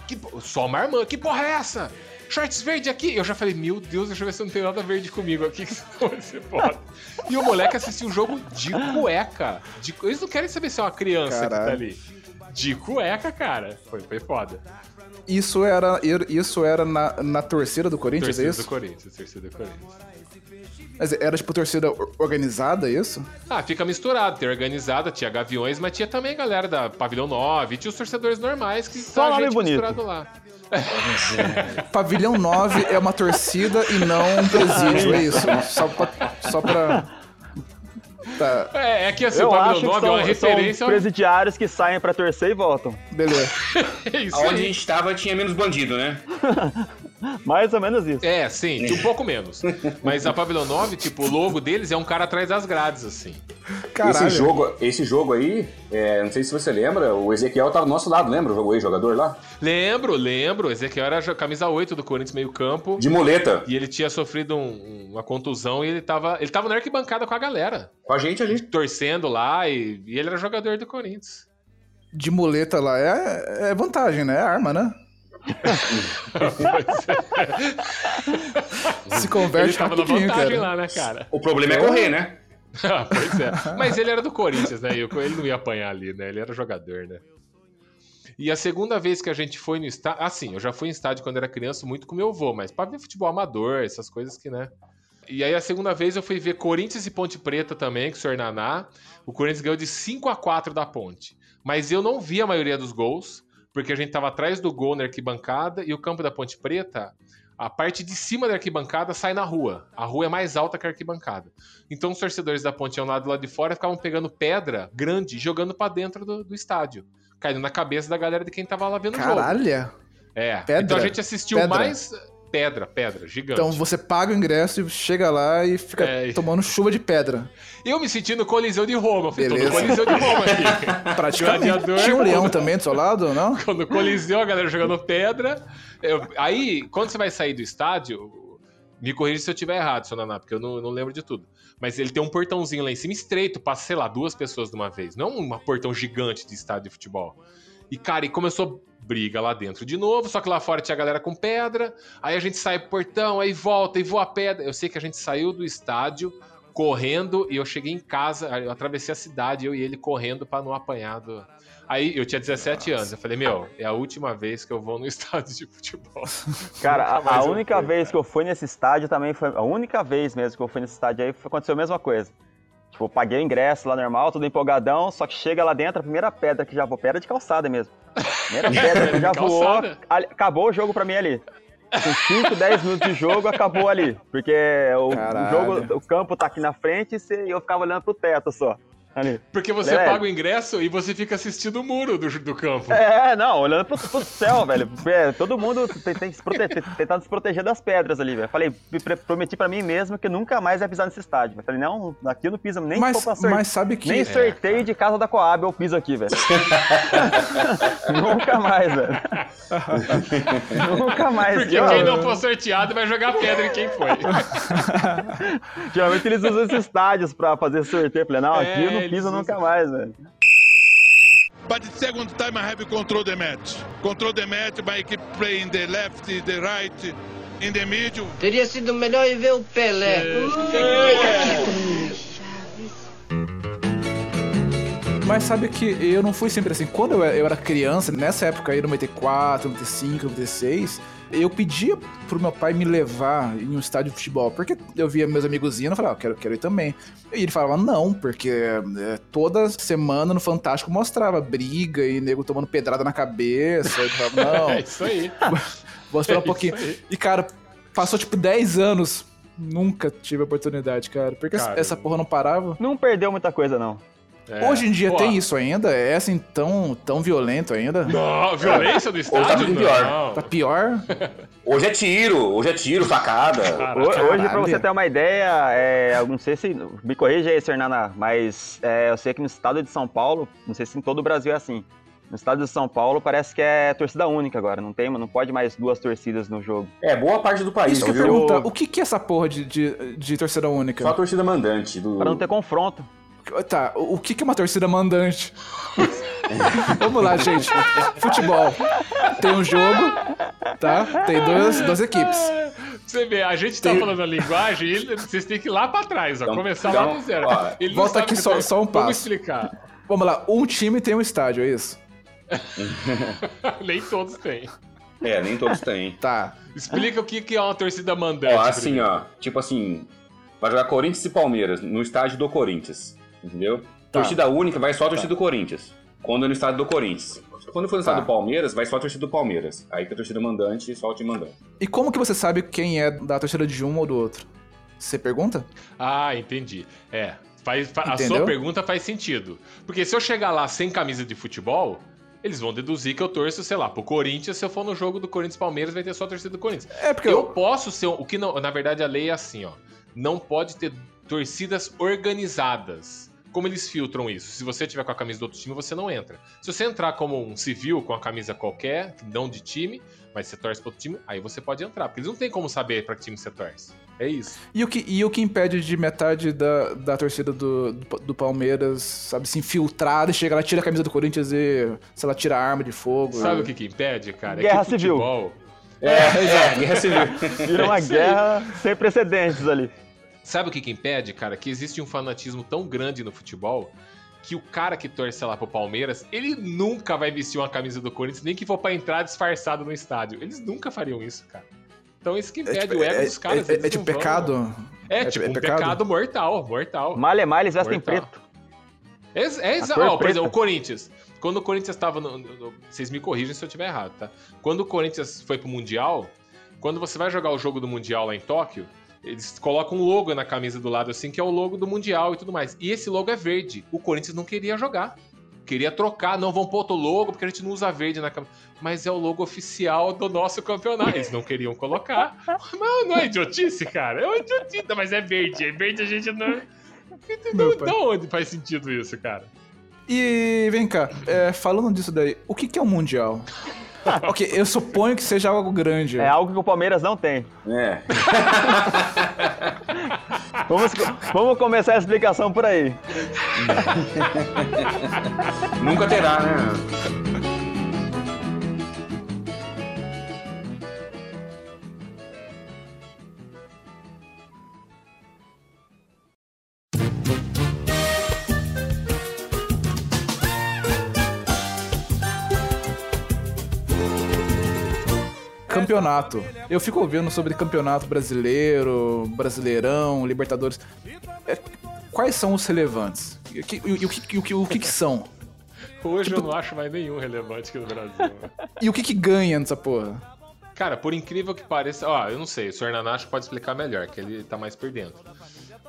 Que, só uma irmã, que porra é essa? Shorts verde aqui? Eu já falei, meu Deus, deixa eu ver se não tem nada verde comigo aqui, *laughs* que senão ser foda. E o moleque assistiu o jogo de cueca. De, eles não querem saber se é uma criança que tá Caralho. ali. De cueca, cara. Foi, foi foda. Isso era, isso era na, na torcida do Corinthians, Torcida é do isso? Corinthians, torcida do Corinthians. Mas era tipo torcida or- organizada, é isso? Ah, fica misturado. Tem organizada, tinha Gaviões, mas tinha também a galera da Pavilhão 9, tinha os torcedores normais que Só nome bonito. misturado lá. *laughs* Pavilhão 9 é uma torcida e não um presídio, é isso? Só pra. Só pra... Tá, É, é que assim, Eu o acho Pavilhão que 9 é uma são, referência. são presidiários que saem pra torcer e voltam. beleza. *laughs* É isso Onde a gente tava tinha menos bandido, né? *laughs* Mais ou menos isso. É, sim, um *laughs* pouco menos. Mas a Pavilhão 9, tipo, o logo deles é um cara atrás das grades, assim. Caralho. Esse jogo, esse jogo aí, é, não sei se você lembra, o Ezequiel tava do nosso lado, lembra? O aí, jogador lá? Lembro, lembro. Ezequiel era camisa 8 do Corinthians meio campo. De muleta. E ele tinha sofrido um- uma contusão e ele tava, ele tava na arquibancada com a galera. Com a gente ali. Torcendo lá e, e ele era jogador do Corinthians. De muleta lá é, é vantagem, né? É arma, né? *laughs* Se Ele converte tava na rapidinho, vantagem cara. lá, né, cara? O problema é correr, né? *laughs* Ah, pois é. Mas ele era do Corinthians, né? E ele não ia apanhar ali, né? Ele era jogador, né? E a segunda vez que a gente foi no estádio. Assim, eu já fui em estádio quando era criança muito com meu avô, mas pra ver futebol amador, essas coisas que, né? E aí a segunda vez eu fui ver Corinthians e Ponte Preta também, com o senhor Naná. O Corinthians ganhou de 5 a 4 da Ponte. Mas eu não vi a maioria dos gols, porque a gente tava atrás do gol na arquibancada e o campo da Ponte Preta, a parte de cima da arquibancada sai na rua. A rua é mais alta que a arquibancada. Então os torcedores da Ponte iam lá do lado de fora ficavam pegando pedra grande e jogando pra dentro do, do estádio. Caindo na cabeça da galera de quem tava lá vendo o jogo. Caralho. É. Pedra? Então a gente assistiu Pedra? mais. Pedra, pedra, gigante. Então você paga o ingresso e chega lá e fica É, tomando chuva de pedra. Eu me senti no Coliseu de Roma. Eu falei, tô no Beleza. Coliseu de Roma aqui. *laughs* Praticamente. Gladiador, Tinha um leão também do seu lado, não? *laughs* Quando Coliseu, a galera jogando pedra. Eu- aí, quando você vai sair do estádio, me corrija se eu estiver errado, seu Naná, porque eu não, não lembro de tudo. Mas ele tem um portãozinho lá em cima estreito, passa, sei lá, duas pessoas de uma vez. Não um portão gigante de estádio de futebol. E, cara, e começou briga lá dentro de novo, só que lá fora tinha a galera com pedra. Aí a gente sai pro portão, aí volta e voa a pedra. Eu sei que a gente saiu do estádio correndo e eu cheguei em casa, eu atravessei a cidade, eu e ele correndo pra não apanhar do... Aí eu tinha 17 anos. Eu falei, meu, é a última vez que eu vou no *laughs* estádio de futebol. *laughs* Cara, a, a única fui, vez cara. que eu fui nesse estádio também foi. A única vez mesmo que eu fui nesse estádio aí foi- aconteceu a mesma coisa. Tipo, eu paguei o ingresso lá normal, tudo empolgadão, só que chega lá dentro, a primeira pedra que já voou, pedra de calçada mesmo. *laughs* Primeira pedra que *laughs* já voou, acabou o jogo pra mim ali. Com 5, 10 minutos de jogo, acabou ali. Porque o, o Caralho. jogo, o campo tá aqui na frente e eu ficava olhando pro teto só. Ali. Porque você Velho. paga o ingresso e você fica assistindo o muro do, do campo. É, não, olhando pro, pro céu, velho. É, todo mundo tem, tem que se proteger, tentando se proteger das pedras ali, velho. Falei, prometi pra mim mesmo que nunca mais ia pisar nesse estádio. velho. Falei, não, aqui eu não piso nem Mas, pra sorte- mas sabe que. Nem sorteio de casa da Coab eu piso aqui, velho. *laughs* Nunca mais, velho. Nunca mais. Porque quem não for sorteado vai jogar pedra em quem foi. *laughs* Geralmente eles usam esses estádios pra fazer sorteio. Falei, não, aqui eu É, não usam. nunca mais, velho. But the second time I have control the match. Control the match by keep playing the left, the right, in the middle. Teria sido melhor ir ver o Pelé. Mas sabe que eu não fui sempre assim. Quando eu eu era criança, nessa época aí, 94, 95, 96, eu pedia pro meu pai me levar em um estádio de futebol. Porque eu via meus amigos indo e falava, ah, quero, quero ir também. E ele falava, não, porque é, toda semana no Fantástico mostrava briga e nego tomando pedrada na cabeça. Ele falava, não, *laughs* É isso aí. *laughs* vou esperar um É pouquinho. aí. E, cara, passou tipo 10 anos. Nunca tive a oportunidade, cara. Porque Cara, essa porra não parava. Não perdeu muita coisa, não. É. Hoje em dia Pô, tem isso ainda? É assim tão, tão violento ainda? Não, violência do estádio? tá muito pior. Não. Tá pior? *laughs* Hoje é tiro, hoje é tiro, facada. Ho- Hoje, pra Caralho. você ter uma ideia, é, eu não sei se. Me corrija aí, Sernana, mas é, eu sei que no estado de São Paulo, não sei se em todo o Brasil é assim. No estado de São Paulo parece que é torcida única agora, não tem, não pode mais duas torcidas no jogo. É, boa parte do país, Isso que eu perguntar. O que, que é essa porra de, de, de torcida única? Só a torcida mandante. Do... Pra não ter confronto. Tá, o que, é uma torcida mandante? *laughs* Vamos lá, gente. Futebol. Tem um jogo, tá? Tem duas, duas equipes. Você vê, a gente tá Tem- falando a linguagem e ele- vocês têm que ir lá pra trás, ó. Então- começar então, lá do zero. ó, Ele volta aqui só- só um Vamos passo. explicar. Vamos lá, um time tem um estádio, é isso? *laughs* Nem todos têm. É, nem todos têm. Tá. Explica o que que é uma torcida mandante. Ó, assim, primeiro. ó. Tipo assim, vai jogar Corinthians e Palmeiras no estádio do Corinthians. Entendeu? Tá. Torcida única vai só a torcida do Corinthians. Quando é no estádio do Corinthians. Quando for no estádio Tá. do Palmeiras, vai só a torcida do Palmeiras. Aí que a torcida mandante só o time mandante. E como que você sabe quem é da torcida de um ou do outro? Você pergunta? Ah, entendi. É. Faz, fa- a sua pergunta faz sentido. Porque se eu chegar lá sem camisa de futebol, eles vão deduzir que eu torço, sei lá, pro Corinthians. Se eu for no jogo do Corinthians Palmeiras, vai ter só a torcida do Corinthians. É porque Eu eu. posso ser. um- O que não. Na verdade, a lei é assim, ó. Não pode ter torcidas organizadas. Como eles filtram isso? Se você tiver com a camisa do outro time, você não entra. Se você entrar como um civil com a camisa qualquer, não de time, mas você torce pro outro time, aí você pode entrar. Porque eles não têm como saber pra que time você torce. É isso. E o que, e o que impede de metade da, da torcida do, do, do Palmeiras, sabe, se infiltrar e chega lá, tira a camisa do Corinthians e, sei lá, tira a arma de fogo? Sabe o que que impede, cara? Guerra é que civil. futebol... É, é, guerra civil. *laughs* Vira uma aí. guerra sem precedentes ali. Sabe o que que impede, cara? Que existe um fanatismo tão grande no futebol que o cara que torce lá pro Palmeiras, ele nunca vai vestir uma camisa do Corinthians, nem que for pra entrar disfarçado no estádio. Eles nunca fariam isso, cara. Então isso que impede o ego dos caras. é, eles é tipo não vão- pecado? É, é tipo tipo- um é pecado? pecado? mortal, mortal. Malha mais, eles vestem preto. É, é exa- cor ó, por exemplo, o Corinthians. Quando o Corinthians estava no, no- no- Vocês me corrigem se eu estiver errado, tá? Quando o Corinthians foi pro Mundial, quando você vai jogar o jogo do Mundial lá em Tóquio, eles colocam um logo na camisa do lado assim, que é o logo do Mundial e tudo mais. E esse logo é verde. O Corinthians não queria jogar. Queria trocar, não vão pôr outro logo, porque a gente não usa verde na camisa. Mas é o logo oficial do nosso campeonato. Eles não queriam colocar. *laughs* Não, não é idiotice, cara. É uma idiotice, mas é verde. É verde a gente não. Não, da onde faz sentido isso, cara? E vem cá, é, falando disso daí, o que, que é um mundial? *laughs* *laughs* ok, eu suponho que seja algo grande. É algo que o Palmeiras não tem. É. *laughs* Vamos, vamos começar a explicação por aí. Nunca terá, né? Campeonato. Eu fico ouvindo sobre campeonato brasileiro, brasileirão, Libertadores. É, quais são os relevantes? E o que, e o que, e o que, o que são? *laughs* Hoje eu não acho mais nenhum relevante aqui no Brasil. E o que que ganha nessa porra? Cara, por incrível que pareça, ó, eu não sei, o Sr. Nanacho pode explicar melhor, que ele tá mais por dentro.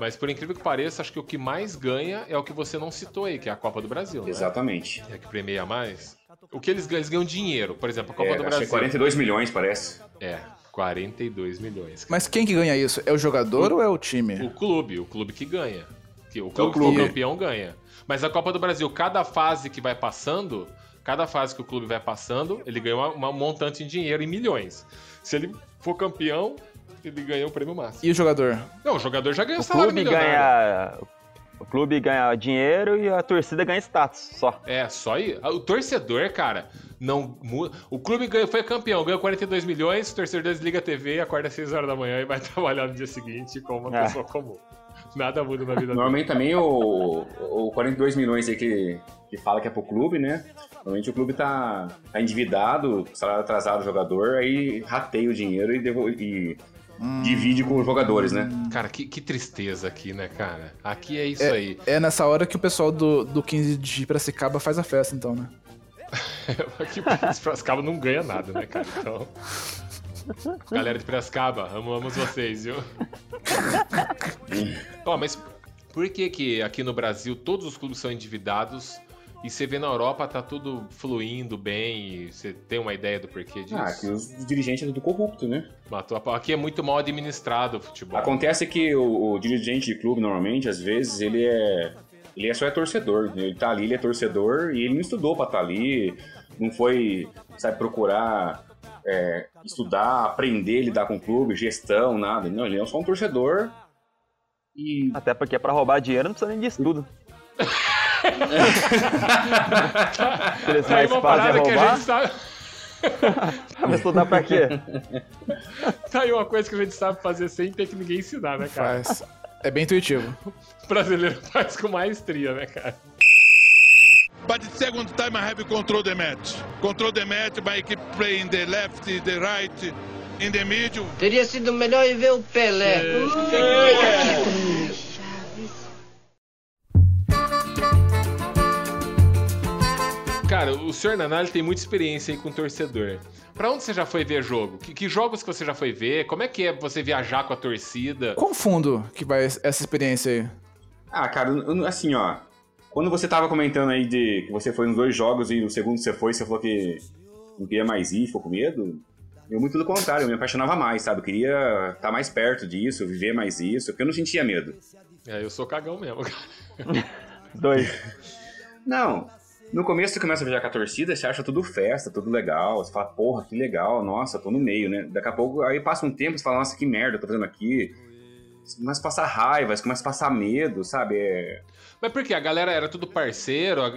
Mas por incrível que pareça, acho que o que mais ganha é o que você não citou aí, que é a Copa do Brasil, né? Exatamente. É que premia mais. O que eles ganham? Eles ganham dinheiro. Por exemplo, a Copa É, do que Brasil. é 42 milhões, parece. É, 42 milhões. Mas quem que ganha isso? É o jogador ou é o time? O clube, o clube que ganha. Que o clube, o clube. que for campeão ganha. Mas a Copa do Brasil, cada fase que vai passando, cada fase que o clube vai passando, ele ganha uma, uma montante em dinheiro em milhões. Se ele for campeão, ele ganha o prêmio máximo. E o jogador? Não, o jogador já ganha O salário clube milionário. ganha. O clube ganha dinheiro e a torcida ganha status só. É, só aí. O torcedor, cara, não muda. O clube ganha, foi campeão, ganhou 42 milhões, o torcedor desliga a TV e acorda às 6 horas da manhã e vai *laughs* trabalhar no dia seguinte como uma É. pessoa comum. Nada muda na vida dele. Normalmente também o, o 42 milhões aí que, que fala que é pro clube, né? Normalmente o clube tá, tá endividado, salário atrasado do jogador, aí rateia o dinheiro e, devo- e divide com os jogadores, né? Cara, que, que tristeza aqui, né, cara? Aqui é isso É, aí. é nessa hora que o pessoal do, do 15 de Piracicaba faz a festa, então, né? *laughs* Aqui o Piracicaba não ganha nada, né, cara? Então. Galera de Piracicaba, amamos vocês, viu? *laughs* Ó, mas por que que aqui no Brasil todos os clubes são endividados e você vê na Europa tá tudo fluindo bem e você tem uma ideia do porquê disso? Ah, que os dirigentes é tudo corrupto, né? Matou a. Aqui é muito mal administrado o futebol. Acontece que o, o dirigente de clube, normalmente, às vezes, ele é. Ele é só é torcedor. Ele tá ali, ele é torcedor e ele não estudou pra estar ali, não foi, sabe, procurar é, estudar, aprender, lidar com o clube, gestão, nada. Não, ele é só um torcedor e. Até porque pra roubar dinheiro não precisa nem de estudo. *laughs* Eles Tá aí mais uma é parada que a gente sabe. *laughs* Vai estudar pra quê? *laughs* Tá aí uma coisa que a gente sabe fazer sem ter que ninguém ensinar, né, cara? Faz. É bem intuitivo. O brasileiro *laughs* faz com maestria, né, cara? But the second time I have control the match. Control the match by keep playing the left, the right, in the middle. Teria sido melhor ir ver o Pelé. Cara, o senhor Nanali tem muita experiência aí com torcedor. Pra onde você já foi ver jogo? Que, que jogos que você já foi ver? Como é que é você viajar com a torcida? Qual fundo que vai essa experiência aí? Ah, cara, assim, ó. Quando você tava comentando aí de que você foi nos dois jogos e no segundo você foi, você falou que não queria mais ir, ficou com medo. Eu muito pelo contrário, eu me apaixonava mais, sabe? Eu queria estar mais perto disso, viver mais isso, porque eu não sentia medo. É, eu sou cagão mesmo, cara. *laughs* Dois. Não. No começo você começa a viajar com a torcida, você acha tudo festa, tudo legal. Você fala, porra, que legal, nossa, tô no meio, né? Daqui a pouco, aí passa um tempo, você fala, nossa, que merda tô fazendo aqui. Você começa a passar raiva, você começa a passar medo, sabe? É... Mas por quê? A galera era tudo parceiro, a-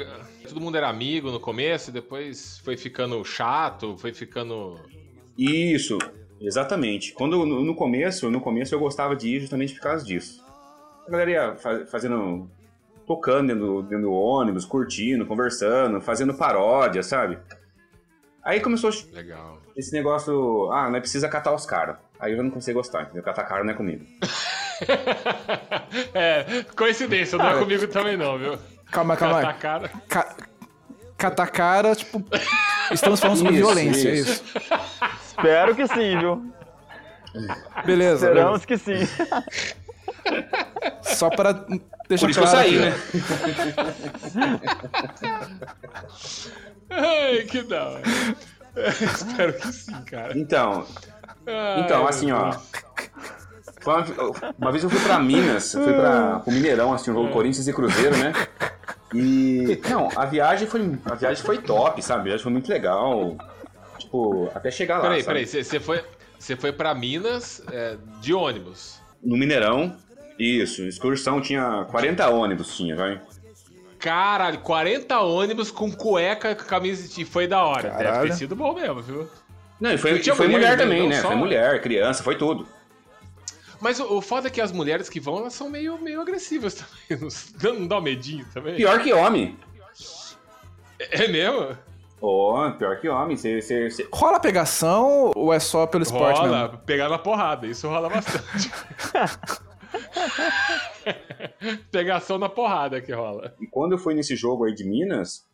todo mundo era amigo no começo, e depois foi ficando chato, foi ficando. Isso, exatamente. Quando no, no começo, no começo eu gostava de ir justamente por causa disso. A galera ia fa- fazendo. Tocando dentro, do- dentro do ônibus, curtindo, conversando, fazendo paródia, sabe? Aí começou Legal. esse negócio, ah, não é precisa catar os caras. Aí eu já não consigo gostar, entendeu? Catar cara não é comigo. *laughs* é, coincidência, não é comigo também não, viu? Calma, calma. Catar cara. Ca... Catacara, tipo. Estamos falando sobre Isso, violência, é isso. isso. Espero que sim, viu? Beleza. Esperamos que sim. Só para deixar Por isso que eu claro saí, aqui. né? *laughs* Ai, que da hora. *laughs* Espero que sim, cara. Então, Ai, então assim, ó. Uma, uma vez eu fui pra Minas, eu fui pra, pro Mineirão, assim, um jogo Corinthians e Cruzeiro, né? E. Não, a viagem foi. A viagem foi top, sabe? A viagem foi muito legal. Tipo, até chegar lá. Peraí, sabe? peraí, você você foi, você foi pra Minas é, de ônibus. No Mineirão. Isso, excursão tinha 40 ônibus, tinha, vai. Caralho, 40 ônibus com cueca, camisa de... Foi da hora. Deve Caralho. ter sido bom mesmo, viu? Não, e foi, e foi mulher mulher, também, né? só- Foi mulher, criança, foi tudo. Mas o, o foda é que as mulheres que vão, elas são meio, meio agressivas *laughs* também. Não, não dá um medinho também? Pior que homem. É mesmo? Ó, pior que homem. Você, você, você- Rola pegação ou é só pelo esporte rola, mesmo? pegar na porrada, isso rola bastante. *laughs* *laughs* Pegação na porrada que rola. E quando eu fui nesse jogo aí de Minas,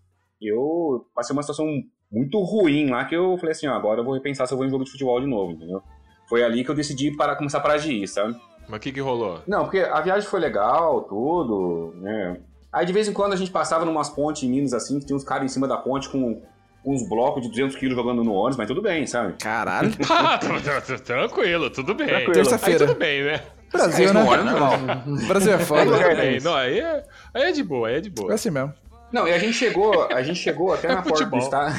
eu passei uma situação muito ruim lá que eu falei assim, ó, agora eu vou repensar se eu vou em jogo de futebol de novo, entendeu? Foi ali que eu decidi parar, começar a parar de ir, sabe? Mas o que que rolou? Não, porque a viagem foi legal, tudo, né? Aí de vez em quando a gente passava numas pontes em Minas assim, que tinha uns caras em cima da ponte com uns blocos de 200 quilos jogando no ônibus, mas tudo bem, sabe? Caralho. Ah, tra- tra- tra- tranquilo, tudo bem. Terça-feira. Tudo bem, né? Brasil, Isso né? não normal. *laughs* Brasil é foda. tudo bem. Não, aí, é, aí é de boa, aí é de É boa. assim mesmo. Não, e a gente chegou, a gente chegou até É na porta do futebol. estádio.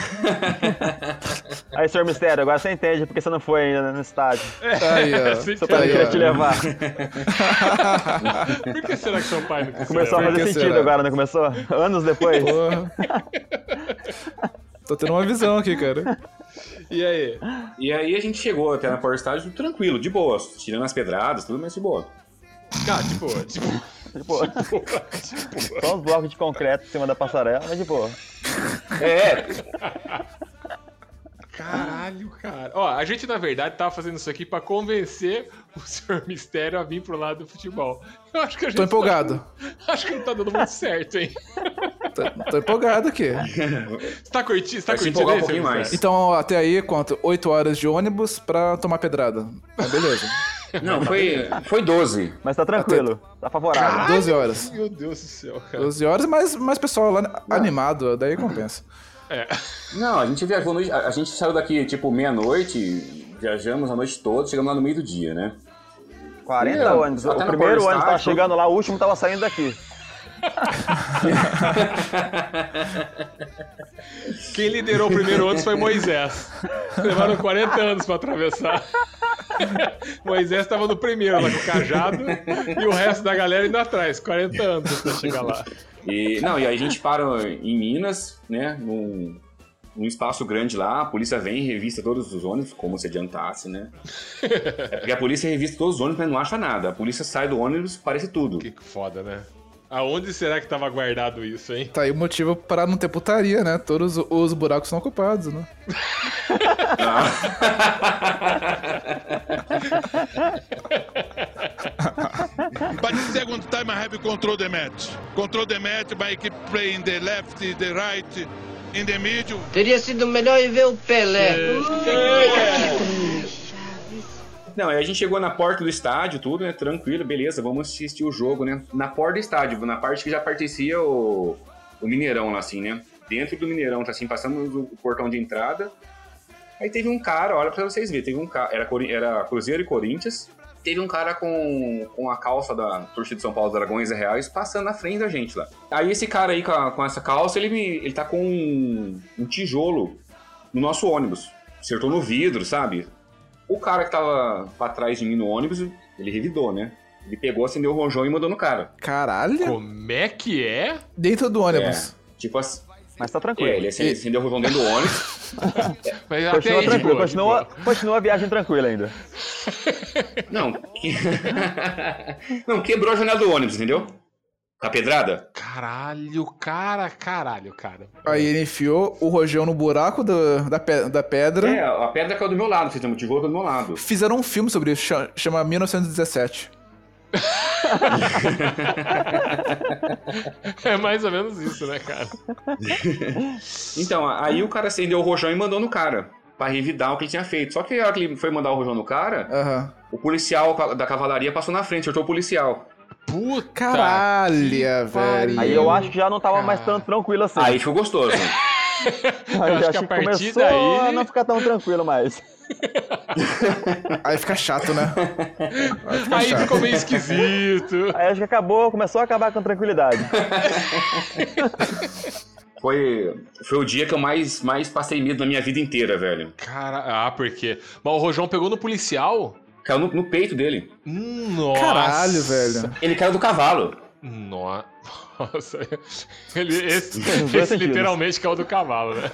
*laughs* Aí, senhor Mistério, agora você entende porque você não foi ainda no estádio. Aí, ó. Seu pai queria ó. te levar. Por que será que seu pai não Começou a fazer sentido será? agora, não começou? Anos depois. Porra. Tô tendo uma visão aqui, cara. E aí? E aí a gente chegou até na do estádio tranquilo, de boa, tirando as pedradas, tudo, mas de boa. Cara, de boa, de boa. *laughs* Tipo, só uns blocos de concreto em cima da passarela, mas de boa. É, Caralho, cara. Ó, a gente, na verdade, tava fazendo isso aqui pra convencer *laughs* o Senhor Mistério a vir pro lado do futebol. Eu acho que a gente Tô empolgado. Tá, *laughs* acho que não tá dando muito certo, hein? Tô, tô empolgado aqui. *laughs* Você tá curtindo, você tá curtindo um pouquinho Senhor mais. Então, até aí, quanto? 8 horas de ônibus pra tomar pedrada. Mas beleza. não, foi, foi 12. Mas tá tranquilo, tá favorável. 12 horas. Meu Deus do céu, cara. 12 horas, mas mais pessoal lá animado, daí compensa. É. Não, a gente viajou, no- a a gente saiu daqui tipo meia-noite, viajamos a noite toda, chegamos lá no meio do dia, né? 40 Não, ônibus. até O primeiro ônibus tava chegando lá, o último tava saindo daqui. *laughs* Quem liderou o primeiro ônibus foi Moisés. Levaram 40 anos pra atravessar. *laughs* Moisés tava no primeiro lá com o cajado e o resto da galera indo atrás, 40 anos pra chegar lá. E, não, e aí a gente para em Minas, né, num, num espaço grande lá, a polícia vem e revista todos os ônibus, como se adiantasse, né? *laughs* É porque a polícia revista todos os ônibus, mas não acha nada. A polícia sai do ônibus, parece tudo. Que foda, né? Aonde será que tava guardado isso, hein? Tá aí o motivo pra não ter putaria, né? Todos os buracos são ocupados, né? *laughs* But the second time I have control the match. Control the match by keep playing the left, the right, in the middle. Teria sido melhor ir ver o Pelé. Não, aí a gente chegou na porta do estádio, tudo, né? Tranquilo, beleza, vamos assistir o jogo, né? Na porta do estádio, na parte que já pertencia o, o Mineirão lá, assim, né? Dentro do Mineirão, tá assim, passamos o portão de entrada. Aí teve um cara, olha pra vocês verem, teve um cara, era, era Cruzeiro e Corinthians. Teve um cara com, com a calça da torcida de São Paulo Dragões e Reais passando na frente da gente lá. Aí esse cara aí com, a- com essa calça, ele, me, ele tá com um, um tijolo no nosso ônibus. Acertou no vidro, sabe? O cara que tava pra trás de mim no ônibus, ele revidou, né? Ele pegou, acendeu o rojão e mandou no cara. Caralho. Como é que é? Dentro do ônibus. Tipo assim. Mas tá É, tranquilo. ele acendeu, o rojão dentro do ônibus. *laughs* Mas até Continua aí tranquilo, boa, continua, continua a viagem tranquila ainda. Não. *laughs* Não, quebrou a janela do ônibus, entendeu? Com a pedrada? Caralho, cara, caralho, cara. Aí ele enfiou o rojão no buraco do- da, pe- da pedra. É, a pedra caiu do meu lado, fizemos o tijolo do meu lado. Fizeram um filme sobre isso, cha- chama 1917. *laughs* É mais ou menos isso, né, cara? *laughs* Então, aí o cara acendeu o rojão e mandou no cara. Pra revidar o que ele tinha feito. Só que a hora que ele foi mandar o rojão no cara, Aham. o policial da cavalaria passou na frente, acertou o policial. Puta. Caralho, velho. Aí eu acho que já não tava mais tão tranquilo assim. Aí ficou gostoso. *laughs* Aí acho que a partir começou daí- a não ficar tão tranquilo mais. *laughs* Aí fica chato, né? Aí fica Aí chato. ficou meio esquisito. *laughs* Aí acho que acabou, começou a acabar com tranquilidade. Foi, foi o dia que eu mais, mais passei medo na minha vida inteira, velho. Cara, ah, por quê? Mas o Rojão pegou no policial? Caiu no, no peito dele. Nossa. Caralho, velho. Ele caiu do cavalo. No- Nossa. Ele, esse, *laughs* esse literalmente caiu do cavalo, né?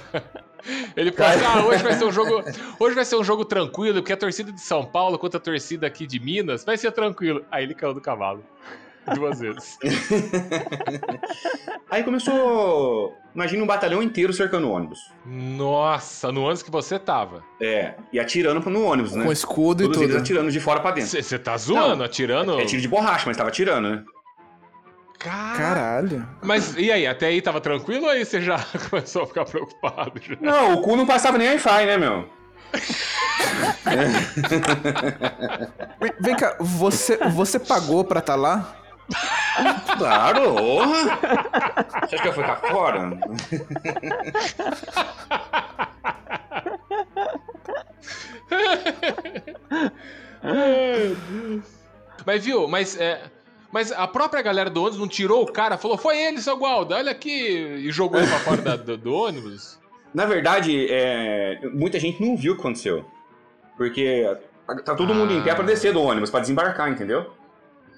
Ele falou assim, ah, hoje vai ser um jogo. Hoje vai ser um jogo tranquilo, porque a torcida de São Paulo contra a torcida aqui de Minas vai ser tranquilo. Aí ele caiu do cavalo. *laughs* Duas vezes. *laughs* Aí começou. Imagina um batalhão inteiro cercando o ônibus. Nossa, no ônibus que você tava. É, e atirando no ônibus, né? Com escudo Todos e eles tudo. atirando de fora pra dentro. Você tá zoando, Não, atirando? É tiro de borracha, mas tava atirando, né? Cara... Caralho. Mas e aí, até aí tava tranquilo ou aí você já *laughs* começou a ficar preocupado? Já? Não, o cu não passava nem Wi-Fi, né, meu? Vem- Vem cá, você, você pagou pra estar lá? Claro! Você acha que eu fui ficar fora? Mas viu, mas é. Mas a própria galera do ônibus não tirou o cara, falou, foi ele, seu Gualda, olha aqui, e jogou ele pra fora da- do, do ônibus. Na verdade, é, muita gente não viu o que aconteceu. Porque tá todo mundo em pé pra descer do ônibus, pra desembarcar, entendeu?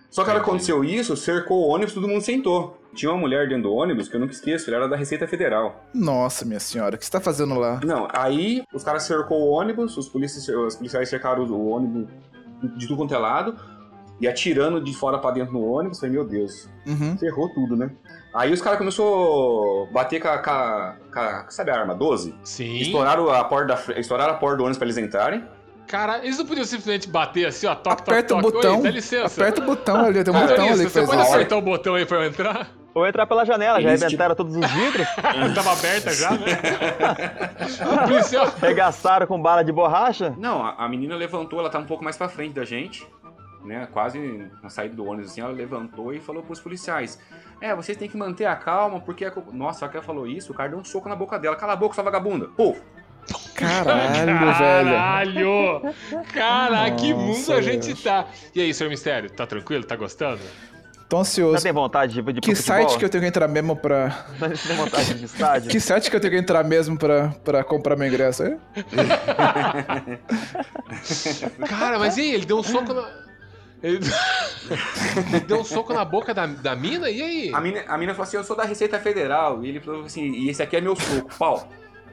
Só que que aconteceu isso, cercou o ônibus, todo mundo sentou. Tinha uma mulher dentro do ônibus que eu nunca esqueço, ela era da Receita Federal. Nossa, minha senhora, o que você tá fazendo lá? Não, aí os caras cercou o ônibus, os, polícias, os policiais cercaram o ônibus de tudo quanto é lado, e atirando de fora pra dentro no ônibus. Falei, meu Deus, Uhum. ferrou tudo, né? Aí os caras começaram a bater com a, com a- com a- Sabe a arma 12? Sim. Estouraram a porta da estouraram a porta do ônibus pra eles entrarem. Cara, eles não podiam simplesmente bater assim, ó, toque, Aperta o toque, toque. botão. Oi, dá licença. Aperta o botão ali, tem um botão Denise, ali que você faz pode isso. apertar o botão aí pra eu entrar? Ou entrar pela janela, já arrebentaram todos os vidros, *laughs* Tava aberta já, né? *laughs* O policial... arregaçaram com bala de borracha. Não, a, a menina levantou, ela tá um pouco mais pra frente da gente, né? Quase na saída do ônibus, assim, ela levantou e falou pros policiais: É, vocês têm que manter a calma, porque. A... co-" Nossa, só que ela falou isso, o cara deu um soco na boca dela. Cala a boca, sua vagabunda. Pô! Caralho, *laughs* velho. Caralho! Caralho, que mundo a gente Deus. tá. E aí, senhor Mistério, tá tranquilo? Tá gostando? Tô Você ansioso. tem vontade de, de ir pro Que futebol? site que eu tenho que entrar mesmo pra. *laughs* Você tem vontade de ir estádio? Que site que eu tenho que entrar mesmo pra, pra comprar meu ingresso aí? *laughs* Cara, mas e aí? Ele deu um soco na. Ele, ele deu um soco na boca da, da mina? E aí? A mina, a mina falou assim: Eu sou da Receita Federal. E ele falou assim: E esse aqui é meu soco, pau.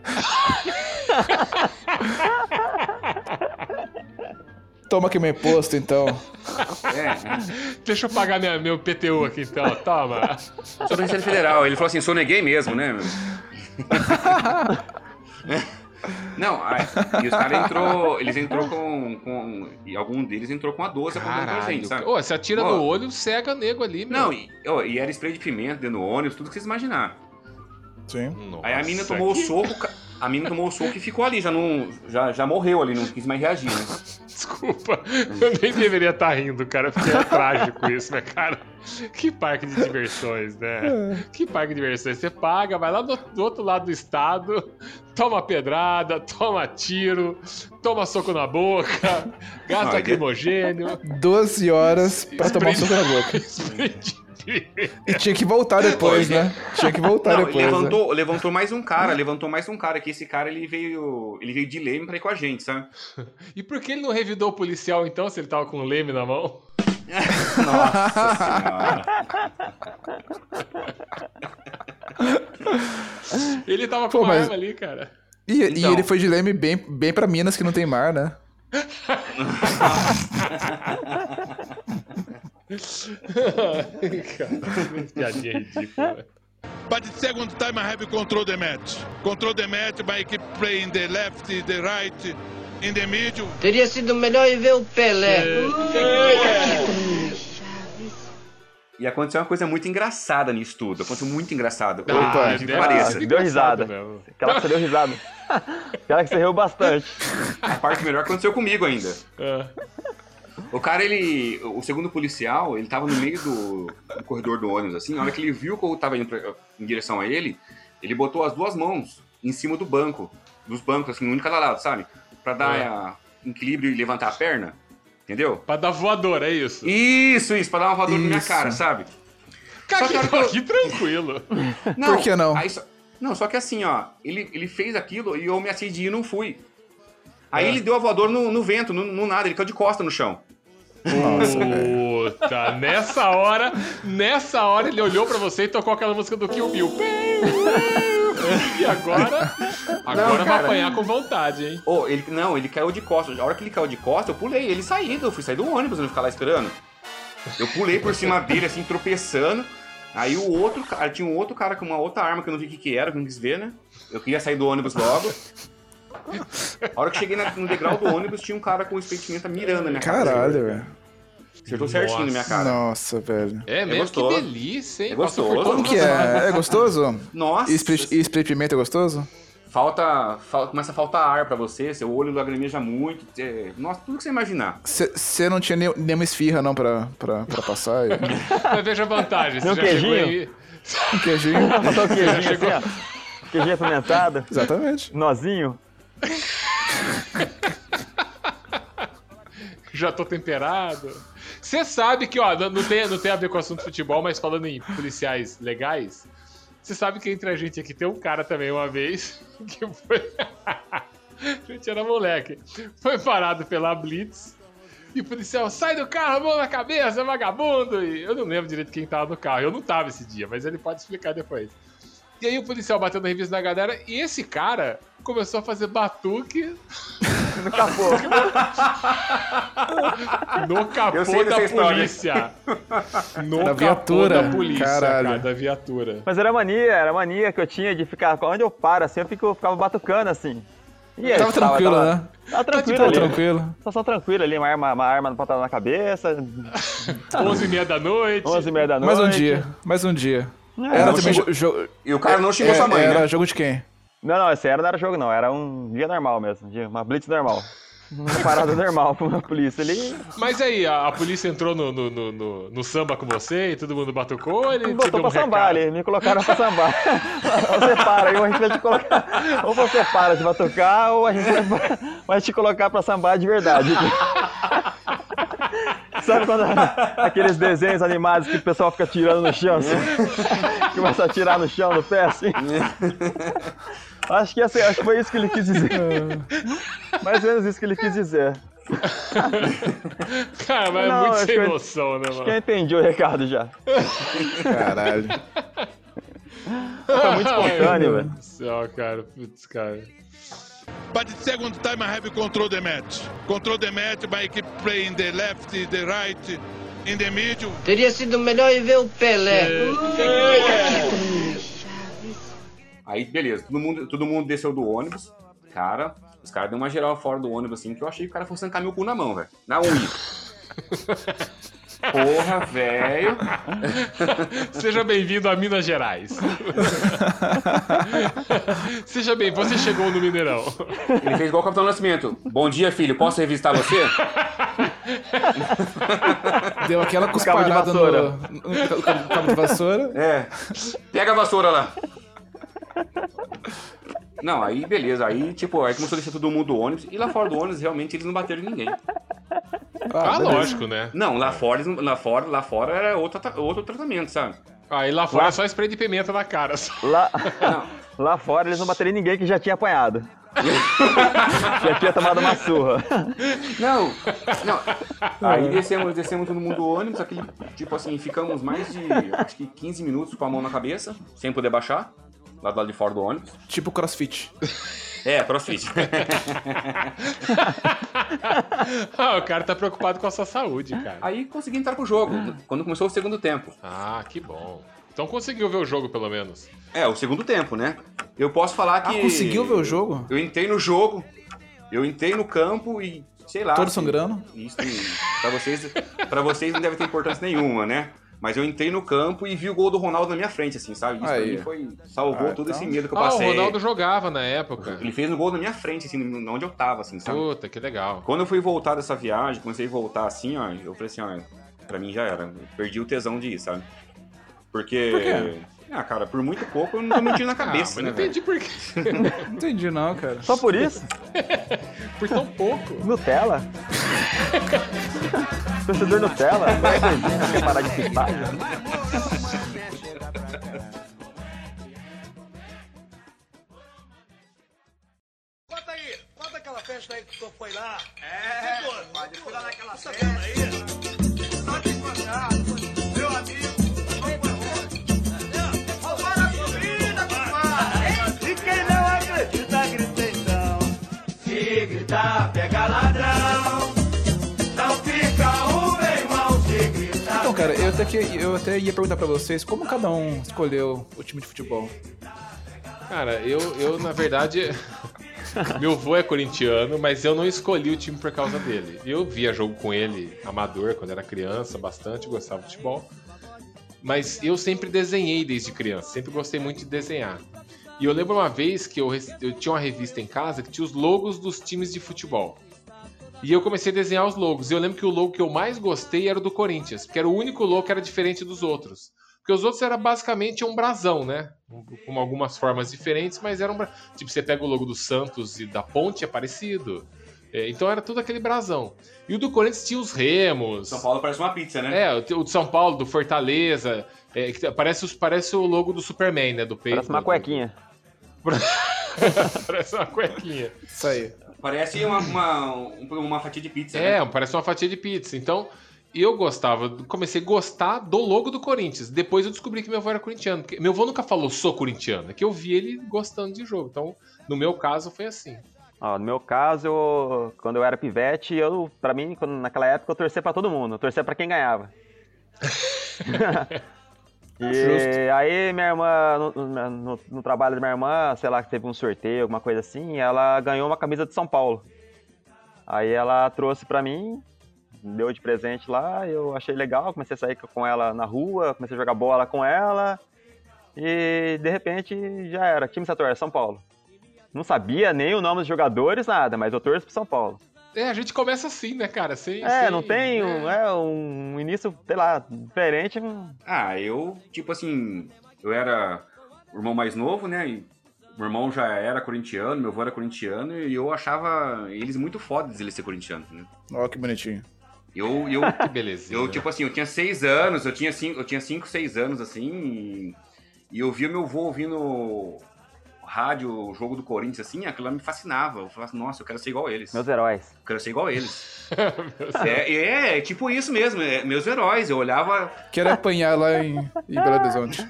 *laughs* Toma aqui meu imposto, então. É, Deixa eu pagar minha, meu PTU aqui então, toma. sou da Receita Federal. Ele falou assim: Soneguei mesmo, né? meu?" *laughs* Não, aí, e os caras entrou, eles entrou com, com. E algum deles entrou com a 12 apontando pra gente, sabe? Ô, você atira Ó. no olho, cega nego ali, meu. Não, e, e era spray de pimenta dentro do ônibus, tudo que vocês imaginar. Sim. Nossa, Aí a mina tomou que- o *laughs* soco, a mina tomou o soco e ficou ali, já não. Já, já morreu ali, não quis mais reagir, né? Desculpa, eu nem deveria estar rindo, cara, porque é trágico isso, né, cara? Que parque de diversões, né? Que parque de diversões. Você paga, vai lá do, do outro lado do estado, toma pedrada, toma tiro, toma soco na boca, gasta Não, lacrimogênio. 12 horas pra tomar soco na boca. *laughs* spray E tinha que voltar depois, Pois é. né? Tinha que voltar Não, depois. né? levantou, levantou mais um cara, levantou mais um cara, que esse cara ele veio. Ele veio de leme pra ir com a gente, sabe? E por que ele não revidou o policial então, se ele tava com um leme na mão? *laughs* Nossa senhora. Ele tava Pô, com uma mas- arma ali, cara. E, e Então. ele foi de leme bem, bem pra Minas que não tem mar, né? *laughs* cara, piadinha ridícula. But the second time I have control the match. Control the match by keep playing the left, the right, in the middle. Teria sido melhor ir ver o Pelé. E aconteceu uma coisa muito engraçada nisso tudo. Aconteceu muito engraçado. Ah, incrível que deve pareça. Deu risada. mesmo. Aquela que você deu risada. *laughs* Aquela que você riu bastante. A parte melhor aconteceu comigo ainda. Ah. O cara, ele. O segundo policial, ele tava no meio do, do corredor do ônibus, assim. Na hora que ele viu que eu tava indo pra- em direção a ele, ele botou as duas mãos em cima do banco. Dos bancos, assim, um de cada lado, sabe? Pra dar É. ah, equilíbrio e levantar a perna. Entendeu? Pra dar voadora, é isso? Isso, isso, pra dar uma voadora na minha Isso. cara, sabe? Cara, Só que a eu- *laughs* que tranquilo. Não, Por que não? aí só- não, só que assim, ó, ele, ele fez aquilo e eu me acidi e não fui. Aí É. ele deu a voadora no, no vento, no, no nada, ele caiu de costa no chão. Nossa. Puta, *laughs* nessa hora, nessa hora ele olhou pra você e tocou aquela música do Kill Bill. E agora, agora vai cara. apanhar com vontade, hein? Oh, ele, não, ele caiu de costas. A hora que ele caiu de costas, eu pulei. Ele saiu, eu fui sair do ônibus, eu não ficar lá esperando. Eu pulei por cima dele, assim, tropeçando. Aí o outro cara, tinha um outro cara com uma outra arma que eu não vi o que, que era, que eu não quis ver, né? Eu queria sair do ônibus logo. A hora que cheguei no degrau do ônibus, tinha um cara com espetimenta mirando na minha cara. Caralho, velho. Acertou certinho na minha cara. Nossa, velho. É mesmo? gostoso. Que delícia, hein? É gostoso. Como que é? É gostoso? Nossa! E spray, pimenta é gostoso? Falta, fal- começa a faltar ar pra você, seu olho lagrimeja muito. é, nossa, tudo que você imaginar. Você não tinha nem- nenhuma esfirra, não, pra, pra, pra passar? E- *laughs* Mas veja a vantagem. Você um já chegou queijinho? aí. Um queijinho? Faltou o queijinho assim, ó. Queijinho apimentado, Exatamente. nozinho. *laughs* Já tô temperado. Você sabe que, ó, não tem, não tem a ver com o assunto de futebol, mas falando em policiais legais, você sabe que entre a gente aqui tem um cara também uma vez *laughs* que foi. *laughs* a gente era moleque. Foi parado pela Blitz. E o policial, sai do carro, mão na cabeça, vagabundo! E eu não lembro direito quem tava no carro. Eu não tava esse dia, mas ele pode explicar depois. E aí o policial bateu na revista na galera e esse cara começou a fazer batuque *laughs* No capô. no capô Eu sei da polícia. No Da capô viatura. da polícia, Caralho. cara, da viatura. Mas era mania, era mania que eu tinha de ficar. Onde eu paro, assim, eu fico, ficava batucando assim. E aí, Tava tranquilo, tava, né? Tava tranquilo Tava ali. tranquilo. Só, só tranquilo ali, uma arma, uma arma pantalão na cabeça. *laughs* 11 e meia da noite. 11 e meia da noite. Mais um dia, mais um dia. É, Era xingou- jo-. E o cara não xingou é, sua mãe, Era né? jogo de quem? Não, não, esse era, não era jogo não, era um dia normal mesmo, dia- uma blitz normal. Uma parada *laughs* normal pra uma polícia ali. Mas aí, a, a polícia entrou no, no, no, no- no samba com você e todo mundo batucou? ou Ele Botou um pra sambar ali, me colocaram pra sambar. *laughs* ou você para, aí a gente vai te colocar. Ou você para de batucar, ou a gente vai, *laughs* vai te colocar pra sambar de verdade. Sabe quando *laughs* aqueles desenhos animados que o pessoal fica tirando no chão, assim? *laughs* Começa a tirar no chão, no pé, assim? *laughs* Acho que, assim, acho que foi isso que ele quis dizer. Mais ou menos isso que ele quis dizer. Cara, mas é Não, muito acho sem eu- noção, né, Acho que eu mano? entendi o recado já. Caralho. Foi muito espontâneo, Meu velho. Deus do céu, cara. Putz, cara. But the second time I have control the match. Control the match by keep playing the left, the right, in the middle. Teria sido melhor ir ver o Pelé. Aí, beleza, todo mundo, todo mundo desceu do ônibus. Cara, os caras deu uma geral fora do ônibus assim que eu achei que o cara fosse arrancar meu cu na mão, velho. Na unha. *laughs* Porra, velho. *laughs* Seja bem-vindo a Minas Gerais. *laughs* Seja bem, você chegou no Mineirão. Ele fez igual o Capitão Nascimento. Bom dia, filho, posso revistar você? *laughs* Deu aquela Cabo de cusparada no, vassoura. no, no cabo- cabo de vassoura. É. Pega a vassoura lá. Não, aí beleza. Aí, tipo, aí começou a descer todo mundo do ônibus. E lá fora do ônibus, realmente, eles não bateram em ninguém. Ah, beleza. lógico, né? Não, lá fora, lá fora, lá fora era outro, outro tratamento, sabe? Aí lá fora é só spray de pimenta na cara. só. Lá, Não. *laughs* lá fora eles não bateriam em ninguém que já tinha apanhado. *laughs* já tinha tomado uma surra. Não, não. Aí descemos, descemos todo mundo do ônibus, aquele, tipo assim, ficamos mais de, acho que 15 minutos com a mão na cabeça, sem poder baixar, lá do lado de fora do ônibus. Tipo crossfit. *laughs* É, crossfit. *laughs* Ah, o cara tá preocupado com a sua saúde, cara. Aí consegui entrar pro jogo, quando começou o segundo tempo. Ah, que bom. Então conseguiu ver o jogo, pelo menos. É, o segundo tempo, né? Eu posso falar que... Ah, conseguiu ver o jogo? Eu entrei no jogo, eu entrei no campo e, sei lá... Todo se- sangrando? Isso, pra vocês, pra vocês não deve ter importância nenhuma, né? Mas eu entrei no campo e vi o gol do Ronaldo na minha frente, assim, sabe? Isso pra Aí. mim foi... Salvou Ah, todo então. esse medo que eu Ah, o passei. Ronaldo jogava na época. Ele fez o gol na minha frente, assim, onde eu tava, assim, sabe? Puta, que legal. Quando eu fui voltar dessa viagem, comecei a voltar assim, ó, eu falei assim, ó, pra mim já era. Eu perdi o tesão de ir, sabe? Porque. Por quê? Ah, cara, por muito pouco eu não tô mentindo na *laughs* Ah, cabeça, mas né, não velho? entendi por quê. *laughs* Não entendi não, cara. Só por isso? *laughs* Por tão pouco. Nutella? *laughs* Torcedor Nutella? Não entendi, não quer parar de pitar? Conta aí, conta aquela festa aí que o senhor foi lá. É, pode fui lá naquela festa aí. Só te encontrar, meu amigo. Roubaram até, que, eu até ia perguntar pra vocês como cada um escolheu o time de futebol. Cara, eu, eu na verdade. *laughs* Meu avô é corintiano, mas eu não escolhi o time por causa dele. Eu via jogo com ele, amador, quando era criança, bastante, gostava de futebol. Mas eu sempre desenhei desde criança, sempre gostei muito de desenhar. E eu lembro uma vez que eu, eu tinha uma revista em casa que tinha os logos dos times de futebol. E eu comecei a desenhar os logos. E eu lembro que o logo que eu mais gostei era o do Corinthians, porque era o único logo que era diferente dos outros. Porque os outros era basicamente um brasão, né? Com algumas formas diferentes, mas era um bra... Tipo, você pega o logo do Santos e da Ponte, é parecido. É, então era tudo aquele brasão. E o do Corinthians tinha os remos. São Paulo parece uma pizza, né? É, o de São Paulo, do Fortaleza. É, parece, parece o logo do Superman, né? Do peito. Parece uma cuequinha. *laughs* parece uma cuequinha. Isso aí. Parece uma, uma, uma fatia de pizza. É, né? parece uma fatia de pizza. Então, eu gostava, comecei a gostar do logo do Corinthians. Depois eu descobri que meu avô era corintiano. Meu avô nunca falou sou corintiano, é que eu vi ele gostando de jogo. Então, no meu caso, foi assim. Ó, no meu caso, eu, quando eu era pivete, eu, pra mim, quando, naquela época, eu torcia pra todo mundo. Eu torcia pra quem ganhava. *laughs* e Justo. aí minha irmã, no, no, no trabalho da minha irmã, sei lá, que teve um sorteio, alguma coisa assim, ela ganhou uma camisa de São Paulo. Aí ela trouxe pra mim, deu de presente lá, eu achei legal, comecei a sair com ela na rua, comecei a jogar bola com ela, e de repente já era, time setor, São Paulo. Não sabia nem o nome dos jogadores, nada, mas eu torço pro São Paulo. É, a gente começa assim, né, cara? Sem, É, sem- não tem um, é. um início, sei lá, diferente. Ah, eu, tipo assim, eu era o irmão mais novo, né? E meu irmão já era corintiano, meu avô era corintiano, e eu achava eles muito fodas eles ser corintianos, né? Ó, que bonitinho. Eu, eu, *laughs* Que belezinha. eu, tipo assim, eu tinha seis anos, eu tinha cinco, eu tinha cinco seis anos, assim, e, e eu via meu avô ouvindo rádio, o jogo do Corinthians, assim, aquilo lá me fascinava. Eu falava, nossa, eu quero ser igual a eles. Meus heróis. Eu quero ser igual a eles. *laughs* é, é, é tipo isso mesmo, é, meus heróis. Eu olhava, Quero apanhar lá em, em Belo Horizonte.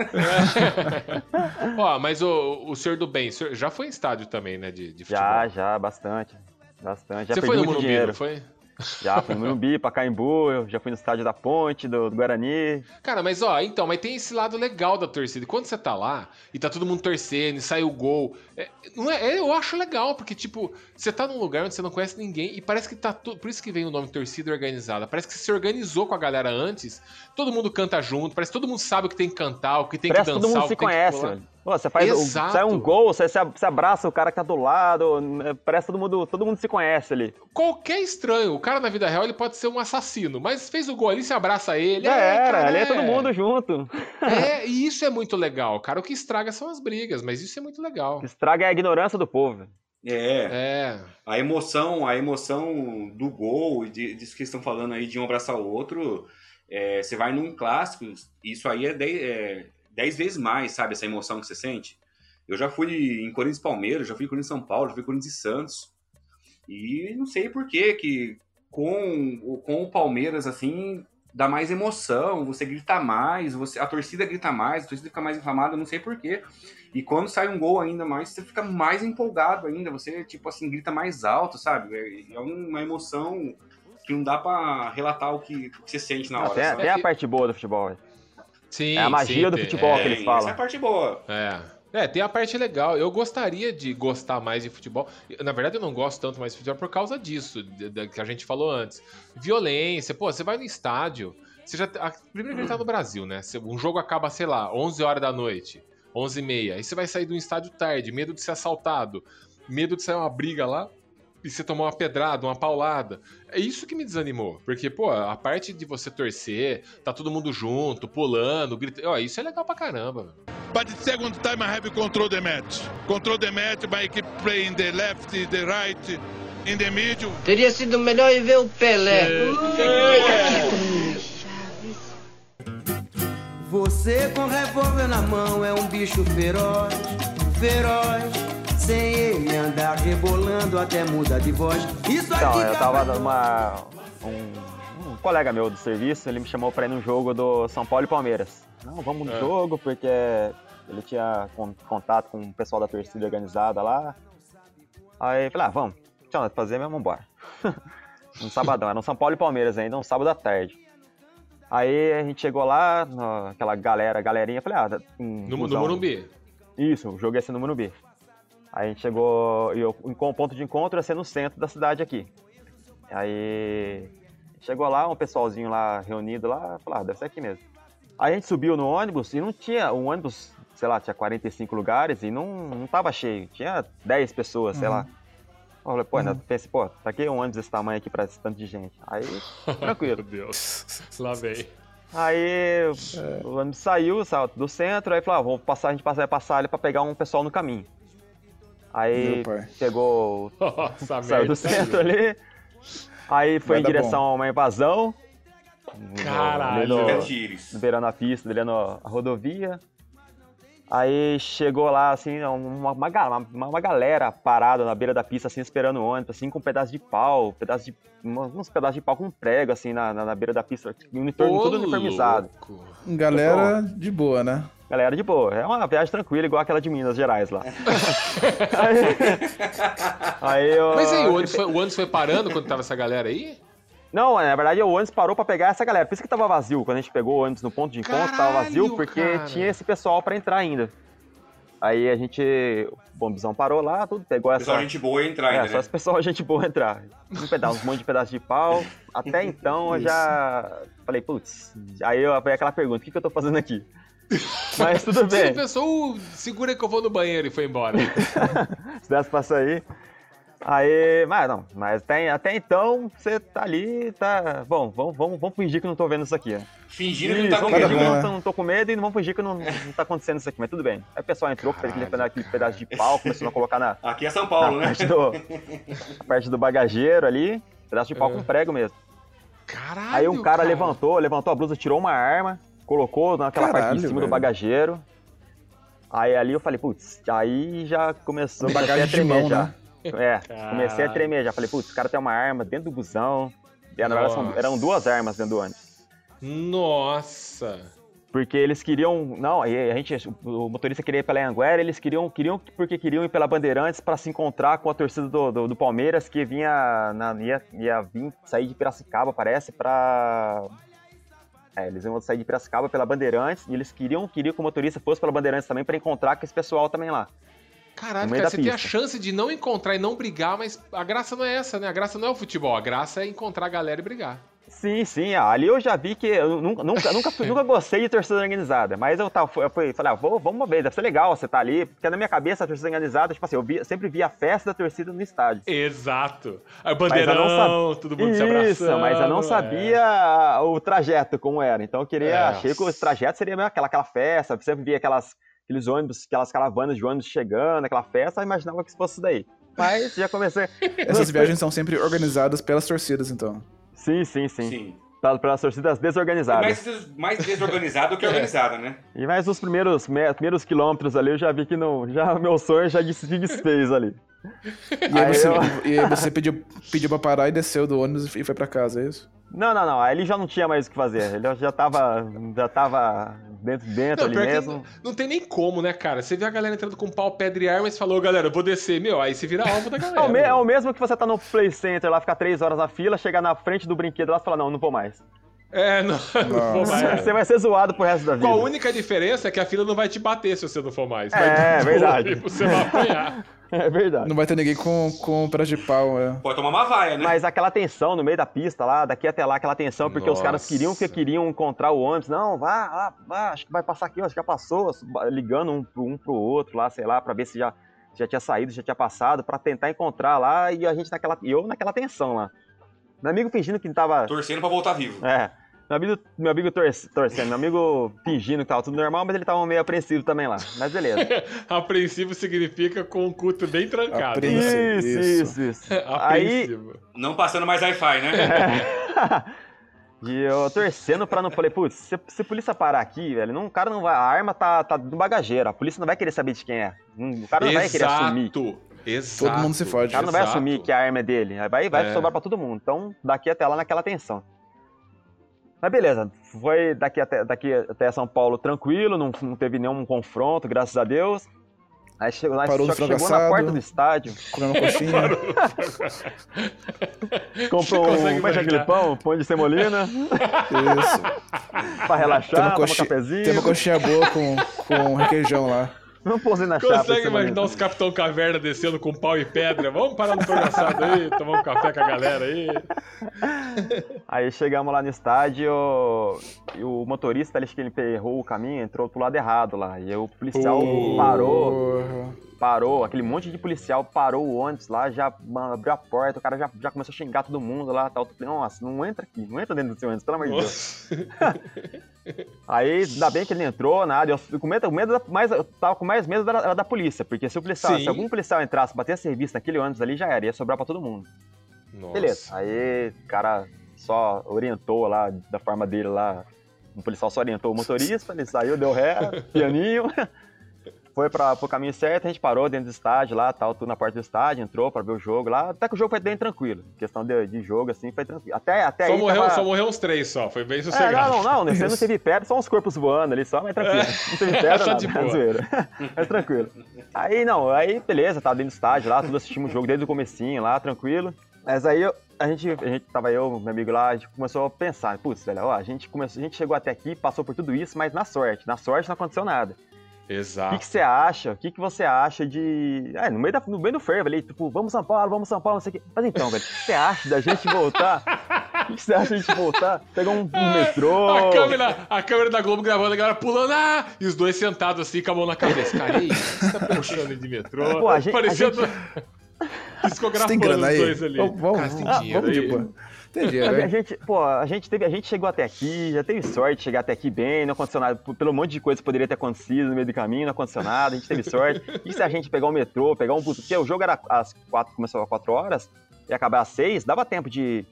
*laughs* Ó, mas o, o senhor do bem, o senhor já foi em estádio também, né, de, de futebol? Já, já, bastante. Bastante. Já Você foi no Morumbi, não foi? Já fui no Morumbi, Pacaembu, já fui no estádio da Ponte, do, do Guarani. Cara, mas ó, então, mas tem esse lado legal da torcida. Quando você tá lá e tá todo mundo torcendo e sai o gol, é, não é, é, eu acho legal, porque, tipo, você tá num lugar onde você não conhece ninguém e parece que tá tudo. Por isso que vem o nome torcida organizada. Parece que você se organizou com a galera antes, todo mundo canta junto, parece que todo mundo sabe o que tem que cantar, o que tem Parece que que dançar, todo mundo o se que tem que conhece, pular. velho. Pô, você faz o, Exato. sai um gol, você, você abraça o cara que tá do lado, parece que todo mundo, todo mundo se conhece ali. Qualquer estranho, o cara na vida real ele pode ser um assassino, mas fez o gol ali, se abraça ele. Já é, era, cara, ali é todo mundo junto. É, *laughs* e isso é muito legal, cara. O que estraga são as brigas, mas isso é muito legal. O que estraga é a ignorância do povo. é, É. a emoção, a emoção do gol e de- disso que estão falando aí de um abraçar o outro, é, você vai num clássico, isso aí é dez, é dez vezes mais, sabe, essa emoção que você sente. Eu já fui em Corinthians e Palmeiras, já fui em Corinthians São Paulo, já fui em Corinthians e Santos. E não sei por que que com, o- com o Palmeiras, assim, dá mais emoção, você grita mais, você, a torcida grita mais, a torcida fica mais inflamada, não sei por quê. E quando sai um gol ainda mais, você fica mais empolgado ainda, você, tipo assim, grita mais alto, sabe? É, é uma emoção que não dá pra relatar o que, o que você sente na hora, sabe? tem a parte boa do futebol. Sim, É a magia sim, do futebol é, que eles falam. Essa é a parte boa. É. É, tem a parte legal. Eu gostaria de gostar mais de futebol. Na verdade, eu não gosto tanto mais de futebol por causa disso, de- de- que a gente falou antes. Violência, pô, você vai no estádio. Você já, a, primeiro que ele tá no Brasil, né? Você- Um jogo acaba, sei lá, 11 horas da noite, 11 e meia. Aí você vai sair do estádio tarde, medo de ser assaltado, medo de sair uma briga lá e você tomar uma pedrada, uma paulada. É isso que me desanimou. Porque, pô, a parte de você torcer, tá todo mundo junto, pulando, gritando. Ó, isso é legal pra caramba, velho. But the second time I have control the match. Control the match by keep playing the left, the right, in the middle. Teria sido melhor ir ver o Pelé. Você com revólver na mão é um bicho feroz, feroz. Sem ele andar rebolando até muda de voz. Isso aqui Então, eu tava numa. Um, um colega meu do serviço, ele me chamou pra ir num jogo do São Paulo e Palmeiras. Não, vamos no É. jogo, porque ele tinha con- contato com o pessoal da torcida organizada lá. Aí eu falei, ah, vamos. Nada pra fazer mesmo, vambora. *laughs* um sabadão, era um São Paulo e Palmeiras ainda, um sábado à tarde. Aí a gente chegou lá, no- aquela galera, galerinha, falei, ah, um No, no. Morumbi. Isso, o jogo ia ser no Morumbi. Aí a gente chegou, e o o ponto de encontro ia ser no centro da cidade aqui. Aí chegou lá, um pessoalzinho lá reunido lá, falou, ah, deve ser aqui mesmo. Aí a gente subiu no ônibus e não tinha, o ônibus, sei lá, tinha 45 lugares e não, não tava cheio, tinha 10 pessoas, sei lá. Eu falei, pô, ainda pensei, pô, tá aqui um ônibus desse tamanho aqui pra esse tanto de gente. Aí, tranquilo. *laughs* Meu Deus. *laughs* Lá vem. Aí o ônibus saiu, saiu do centro, aí falou, ah, vou passar, a gente passa- vai passar ali pra pegar um pessoal no caminho. Aí pegou, *laughs* Nossa, saiu merda. do centro ali, aí foi Vai em direção a uma invasão. Caralho. no- beirando a pista, beirando a rodovia. Aí chegou lá, assim, uma, uma, uma- uma galera parada na beira da pista, assim, esperando o ônibus, assim, com um pedaço de pau, pedaço de, uns pedaços de pau com prego, assim, na, na, na beira da pista, uniforme, Ô, tudo uniformizado. Galera de boa, né? Galera de boa, é uma viagem tranquila, igual aquela de Minas Gerais lá. aí, aí eu, Mas aí, o ônibus, foi, o ônibus foi parando quando tava essa galera aí? Não, na verdade o ônibus parou pra pegar essa galera. Por isso que tava vazio. Quando a gente pegou o ônibus no ponto de encontro, tava vazio Caralho, porque cara. tinha esse pessoal pra entrar ainda. Aí a gente. O bombizão parou lá, tudo, pegou essa. Pessoal, gente boa entrar é, ainda, só né? esse pessoal, *laughs* gente boa entrar. Um pedaço, um monte de pedaço de pau. Até então eu já falei, putz. Aí eu veio aquela pergunta: o que, que eu tô fazendo aqui? *laughs* Mas tudo Você bem. não pensou, "Uh, segura que eu vou no banheiro e foi embora. *laughs* Se desse pra sair. Aí, mas não, mas até, até então você tá ali, tá. Bom, vamos, vamos, vamos fingir que não tô vendo isso aqui, né? Fingindo que não tá com vamos fingir medo, que não, tô- não tô com medo e não vamos fingir que não, não tá acontecendo isso aqui, mas tudo bem. Aí o pessoal entrou, com aquele, aquele pedaço de pau, começou a colocar na, Aqui é São Paulo, na né? parte, do, *laughs* parte do bagageiro ali, pedaço de pau É. com prego mesmo. Caralho, Aí um cara, levantou, levantou a blusa, tirou uma arma, colocou naquela parte Caralho, de cima do velho. bagageiro. Aí ali eu falei, putz, aí já começou comecei a bagagem de tremer mão, já. né? É, *laughs* comecei a Caralho. tremer já. Falei, putz, o cara tem uma arma dentro do busão. E, na verdade, são- eram duas armas dentro do ônibus. Nossa. Porque eles queriam. Não, a gente, o motorista queria ir pela Anguera, eles queriam, queriam porque queriam ir pela Bandeirantes para se encontrar com a torcida do, do, do Palmeiras que vinha. Na, ia, ia vir sair de Piracicaba, parece, pra. É, eles iam sair de Piracicaba pela Bandeirantes e eles queriam, queriam que o motorista fosse pela Bandeirantes também para encontrar com esse pessoal também lá. Caralho, cara, você tem a pista. chance de não encontrar e não brigar, mas a graça não é essa, né? A graça não é o futebol, a graça é encontrar a galera e brigar. Sim, sim, ah, ali eu já vi que eu nunca, nunca, nunca, fui- nunca gostei de torcida organizada, mas eu, tava, eu fui, falei, ah, vou, vamos uma vez, deve ser legal você tá ali, porque na minha cabeça a torcida organizada, tipo assim, eu, vi, eu sempre via a festa da torcida no estádio. Exato. Aí o eu não bandeirão, todo mundo se abraçando. Isso, mas eu não é. sabia o trajeto como era, então eu queria, É. achei que o trajeto seria meio aquela, aquela festa, você via aquelas, aqueles ônibus, aquelas caravanas de ônibus chegando, aquela festa, eu imaginava que isso fosse isso daí. Mas já comecei... *laughs* Essas viagens são sempre organizadas pelas torcidas, então. Sim, sim, sim. Sim. Pela- Pelas torcidas É desorganizadas. mais, mais desorganizado que *laughs* organizado, né? E mais os primeiros, me- primeiros quilômetros ali, eu já vi que não, já meu sonho já des- se desfez ali. E aí, Aí você, eu- e aí você *laughs* pediu, pediu pra parar e desceu do ônibus e foi pra casa, é isso? Não, não, não, aí ele já não tinha mais o que fazer, ele já tava, já tava dentro, dentro Não, ali mesmo. não, não tem nem como, né, cara? Você vê a galera entrando com pau, pedra e arma e falou, galera, eu vou descer. Meu, aí você vira alvo da *laughs* É galera. o, me- é o mesmo que você tá no Play Center lá, ficar três horas na fila, chegar na frente do brinquedo lá e falar, não, não vou mais. É, *laughs* não, não vou mais. Você vai ser zoado pro resto da vida. Com a única diferença é que a fila não vai te bater se você não for mais. É, Vai tudo verdade. Você vai apanhar. *laughs* É verdade. Não vai ter ninguém com, com pedaço de pau, é. Pode tomar uma vaia, né? Mas aquela tensão no meio da pista lá, daqui até lá, aquela tensão, porque os caras Nossa. queriam que queriam encontrar o ônibus. Não, vá, vá, vá, acho que vai passar aqui, acho que já passou, ligando um pro, um pro outro lá, sei lá, pra ver se já, já tinha saído, se já tinha passado, pra tentar encontrar lá, e a gente naquela. E eu naquela tensão lá. Meu amigo fingindo que tava. Torcendo pra voltar vivo. É. Meu amigo, meu amigo torce- torcendo, meu amigo fingindo que tava tudo normal, mas ele tava meio apreensivo também lá. Mas beleza. *laughs* Apreensivo significa com o culto bem trancado. Apreensivo. né? isso, isso. isso, isso. *laughs* Aí, Apreensivo. Não passando mais Wi-Fi, né? *laughs* E eu torcendo pra não. Falei, putz, se, se a polícia parar aqui, velho, não, o cara não vai. A arma tá, tá no bagageiro. A polícia não vai querer saber de quem é. O cara não vai querer assumir. Exato. Exato. Todo mundo se O fode. cara não vai Exato. assumir que a arma é dele. Aí Vai, vai É. sobrar pra todo mundo. Então, daqui até lá naquela tensão. Mas beleza, foi daqui até, daqui até São Paulo tranquilo, não, não teve nenhum confronto, graças a Deus. Aí chegou, lá, Parou chegou frango na assado. porta do estádio, Comendo coxinha. *laughs* comprou um, como é é aquele pão? Pão de semolina, Isso. *laughs* pra Tem relaxar, uma, tomar um coxinha, cafezinho. tem uma coxinha boa com, com requeijão lá. Não pôs na chapa. Consegue de imaginar os Capitão Caverna descendo com pau e pedra? Vamos parar no progressado aí, tomar um café com a galera aí. Aí chegamos lá no estádio e o motorista, ele, acho que ele errou o caminho, entrou pro lado errado lá. E aí o policial parou, Porra. Parou, aquele monte de policial parou o ônibus lá, já abriu a porta, o cara já, já começou a xingar todo mundo lá, tal. Nossa, não entra aqui, não entra dentro do seu ônibus, pelo amor de Deus. Aí, ainda bem que ele entrou, nada. Eu, com medo, o medo da- mais, eu tava com mais medo era da polícia, porque se o policial, Sim. se algum policial entrasse, batesse serviço naquele ônibus ali, já era, ia sobrar pra todo mundo. Nossa. Beleza. Aí o cara só orientou lá, da forma dele lá. O policial só orientou o motorista, ele saiu, deu ré, pianinho. *laughs* Foi pra, pro caminho certo, a gente parou dentro do estádio lá, tal, tudo na porta do estádio, entrou pra ver o jogo lá. Até que o jogo foi bem tranquilo. Questão de, de jogo, assim, foi tranquilo. Até, até Só aí. morreu, tava- só morreu uns três só, foi bem É, sossegado. não, não, não, nesse ano não *laughs* teve pedra, só uns corpos voando ali, só, mas tranquilo. Não teve pedra, Só nada, de boa. zoeira. *laughs* Mas tranquilo. Aí, não, aí, beleza, tava dentro do estádio lá, tudo assistimos o jogo desde o comecinho lá, tranquilo. Mas aí, eu- a gente, a gente tava eu, meu amigo lá, a gente começou a pensar, putz, velho, ó, a gente, começou, a gente chegou até aqui, passou por tudo isso, mas na sorte, na sorte não aconteceu nada. O que, Exato. que você acha? O que, que você acha de. É, no meio, da, no meio do fervo ali, tipo, vamos São Paulo, vamos São Paulo, não sei o quê. Mas então, velho, o que você acha da gente voltar? O que, você acha da gente voltar? Pegar um, um metrô. A câmera, a câmera da Globo gravando a galera pulando, ah! E os dois sentados assim, com a mão na cabeça. Cara, e aí? O que você tá puxando de metrô? Pô, a gente- Parecendo. *laughs* Você Discografando os dois ali. Vamos, vamos, Cara, você tem ah, dinheiro vamos de boa. Tem A, a né? gente, pô, a gente, teve, a gente chegou até aqui, já teve sorte de chegar até aqui bem, não aconteceu nada, pelo monte de coisa que poderia ter acontecido no meio do caminho, não aconteceu nada, a gente teve sorte. *laughs* E se a gente pegar o metrô, pegar um bus, porque o jogo era às quatro, começou às 4 horas, e acabar às 6, dava tempo de,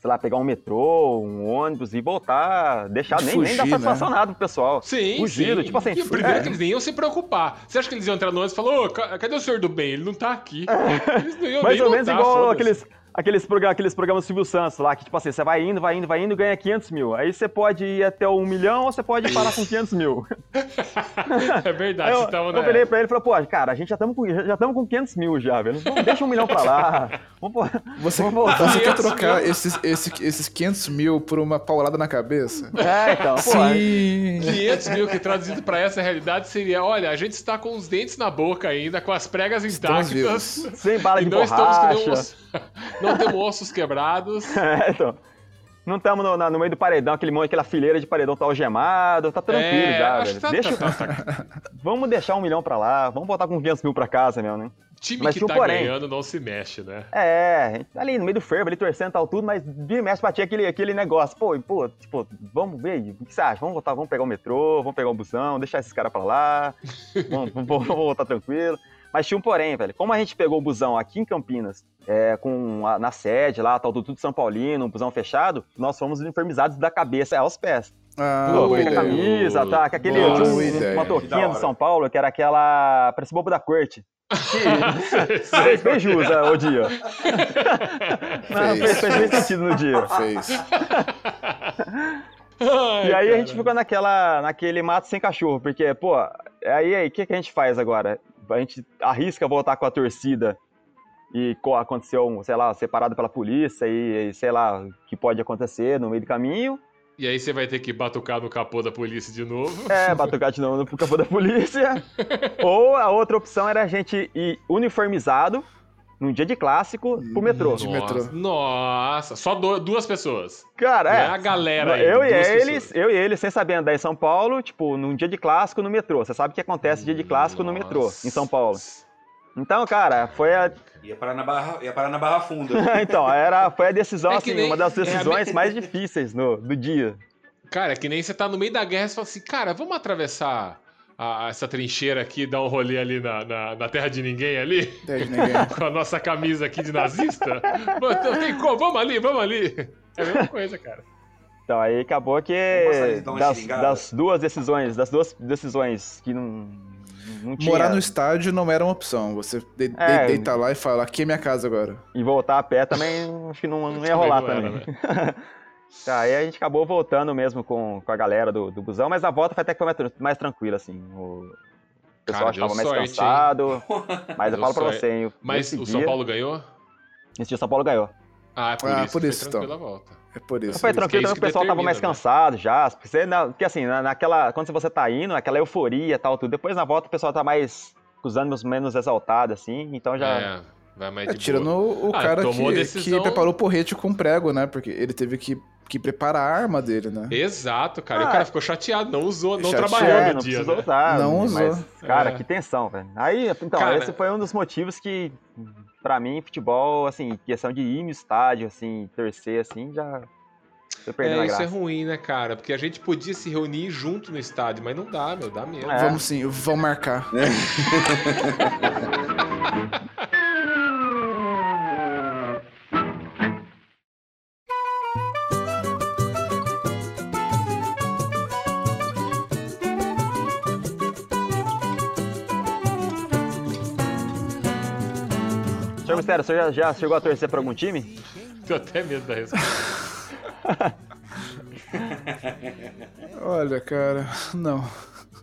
sei lá, pegar um metrô, um ônibus e voltar, deixar, De nem, nem dar fugir, satisfação né? nada pro pessoal. Sim, Fugido, sim. tipo assim, E o primeiro é. que eles nem iam se preocupar. Você acha que eles iam entrar no ônibus e falar, ô, ca- cadê o senhor do bem? Ele não tá aqui. *laughs* Eles não iam Mais nem ou menos igual aqueles, aqueles, aqueles programas do Silvio Santos lá, que tipo assim, você vai indo, vai indo, vai indo e ganha 500 mil. Aí você pode ir até um milhão ou você pode parar com 500 mil. *laughs* É verdade, eu, você tava eu virei pra ele e falei, pô, cara, a gente já estamos com, já tamo com 500 mil já, velho. Vamos, deixa um milhão pra lá. *laughs* Vamos, pô- Você, vamos voltar. você quer 500 trocar esses, esse- esses 500 mil por uma paulada na cabeça? É, então, pô. Sim. 500 mil que traduzido pra essa realidade seria: olha, a gente está com os dentes na boca ainda, com as pregas intactas. Sem bala *laughs* E de não estamos com nenhum borracha. *laughs* Não temos ossos quebrados. *laughs* É, então. Não estamos no, no meio do paredão, aquele monte, aquela fileira de paredão tá algemado, tá tranquilo É, já, velho. tá- Deixa, tá- tá- tá. *laughs* Vamos deixar um milhão pra lá, vamos voltar com 500 mil pra casa mesmo, né? Time Mas que um tá porém. ganhando não se mexe, né? É, ali no meio do fervo, ali torcendo e tal, tudo, mas vira e mexe batia aquele, aquele negócio. Pô, pô, tipo, vamos ver, o que você acha? Vamos voltar, vamos pegar o metrô, vamos pegar o busão, deixar esses caras pra lá, vamos, vamos, vamos voltar tranquilo. Mas tinha um porém, velho. Como a gente pegou o busão aqui em Campinas, é, com a- na sede lá, tal, tudo São Paulino, um busão fechado, nós fomos uniformizados da cabeça aos pés. Ah, com a camisa, tá? Com aquele, tinha boa uma touquinha do hora. São Paulo, que era aquela. Parece bobo da corte. Que *laughs* fez, jus o dia. *laughs* Não, fez, fez bem sentido no dia. Fez. *laughs* Ai, E aí a cara. gente ficou naquela, naquele mato sem cachorro, porque, pô, aí aí, o que, que a gente faz agora? A gente arrisca voltar com a torcida e co- aconteceu, um, sei lá, separado pela polícia e, e sei lá, o que pode acontecer no meio do caminho. E aí você vai ter que batucar no capô da polícia de novo. É, batucar de novo no capô da polícia. *laughs* Ou a outra opção era a gente ir uniformizado num dia de clássico pro metrô. De metrô. Nossa, Nossa, só do- duas pessoas. Cara, é. é a galera aí, eu e eles, pessoas. eu e eles, sem saber andar em São Paulo, tipo, num dia de clássico no metrô. Você sabe o que acontece dia de clássico no metrô, em São Paulo. Então, cara, foi a. Ia parar na barra, ia parar na barra funda. *laughs* então, era, foi a decisão, É assim, nem- uma das é decisões me- mais difíceis no, do dia. Cara, é que nem você tá no meio da guerra e você fala assim, cara, vamos atravessar a- essa trincheira aqui dar um rolê ali na, na, na terra de ninguém ali? De ninguém. *laughs* Com a nossa camisa aqui de nazista? *laughs* Então, tem como? Vamos ali, vamos ali. É a mesma coisa, cara. Então, aí acabou que das, das duas decisões, das duas decisões que não, não tinha... Morar no estádio não era uma opção. Você de, de- É. deita lá e fala, aqui é minha casa agora. E voltar a pé também, acho que não, não ia rolar Também não também. era, *laughs* Tá, aí a gente acabou voltando mesmo com, com a galera do, do busão, mas a volta foi até que foi mais, mais tranquila, assim. O- pessoal Cara, estava mais sorte, hein? cansado. *laughs* Mas eu falo pra você, hein? Mas o São dia- Paulo ganhou? Nesse dia o São Paulo ganhou. Ah, é por Ah, isso. por foi isso, então. tranquila a volta. É por isso. Foi isso tranquilo, que também, o pessoal tava determina, mais né? cansado já. Porque, você, na- porque assim, na- naquela. Quando você tá indo, aquela euforia e tal, tudo. Depois na volta o pessoal tá mais. com os ânimos menos exaltados, assim. Então já. É, vai mais É, tirando boa. o Ah, cara que, decisão- que preparou o porrete com prego, né? Porque ele teve que, que preparar a arma dele, né? Exato, cara. E Ah. o cara ficou chateado, não usou, não Chateado. trabalhou É, no não dia, precisou né? usar. Não mas, usou. Cara, É. que tensão, velho. Aí, então, Cara- esse foi um dos motivos que, pra mim, futebol, assim, questão de ir no estádio, assim, torcer, assim, já É, a isso graça. é ruim, né, cara? Porque a gente podia se reunir junto no estádio, mas não dá, meu, dá medo. É. Vamos sim, vamos marcar. *laughs* o senhor já, já chegou a torcer pra algum time? Tenho até medo da resposta. *laughs* Olha, cara, não.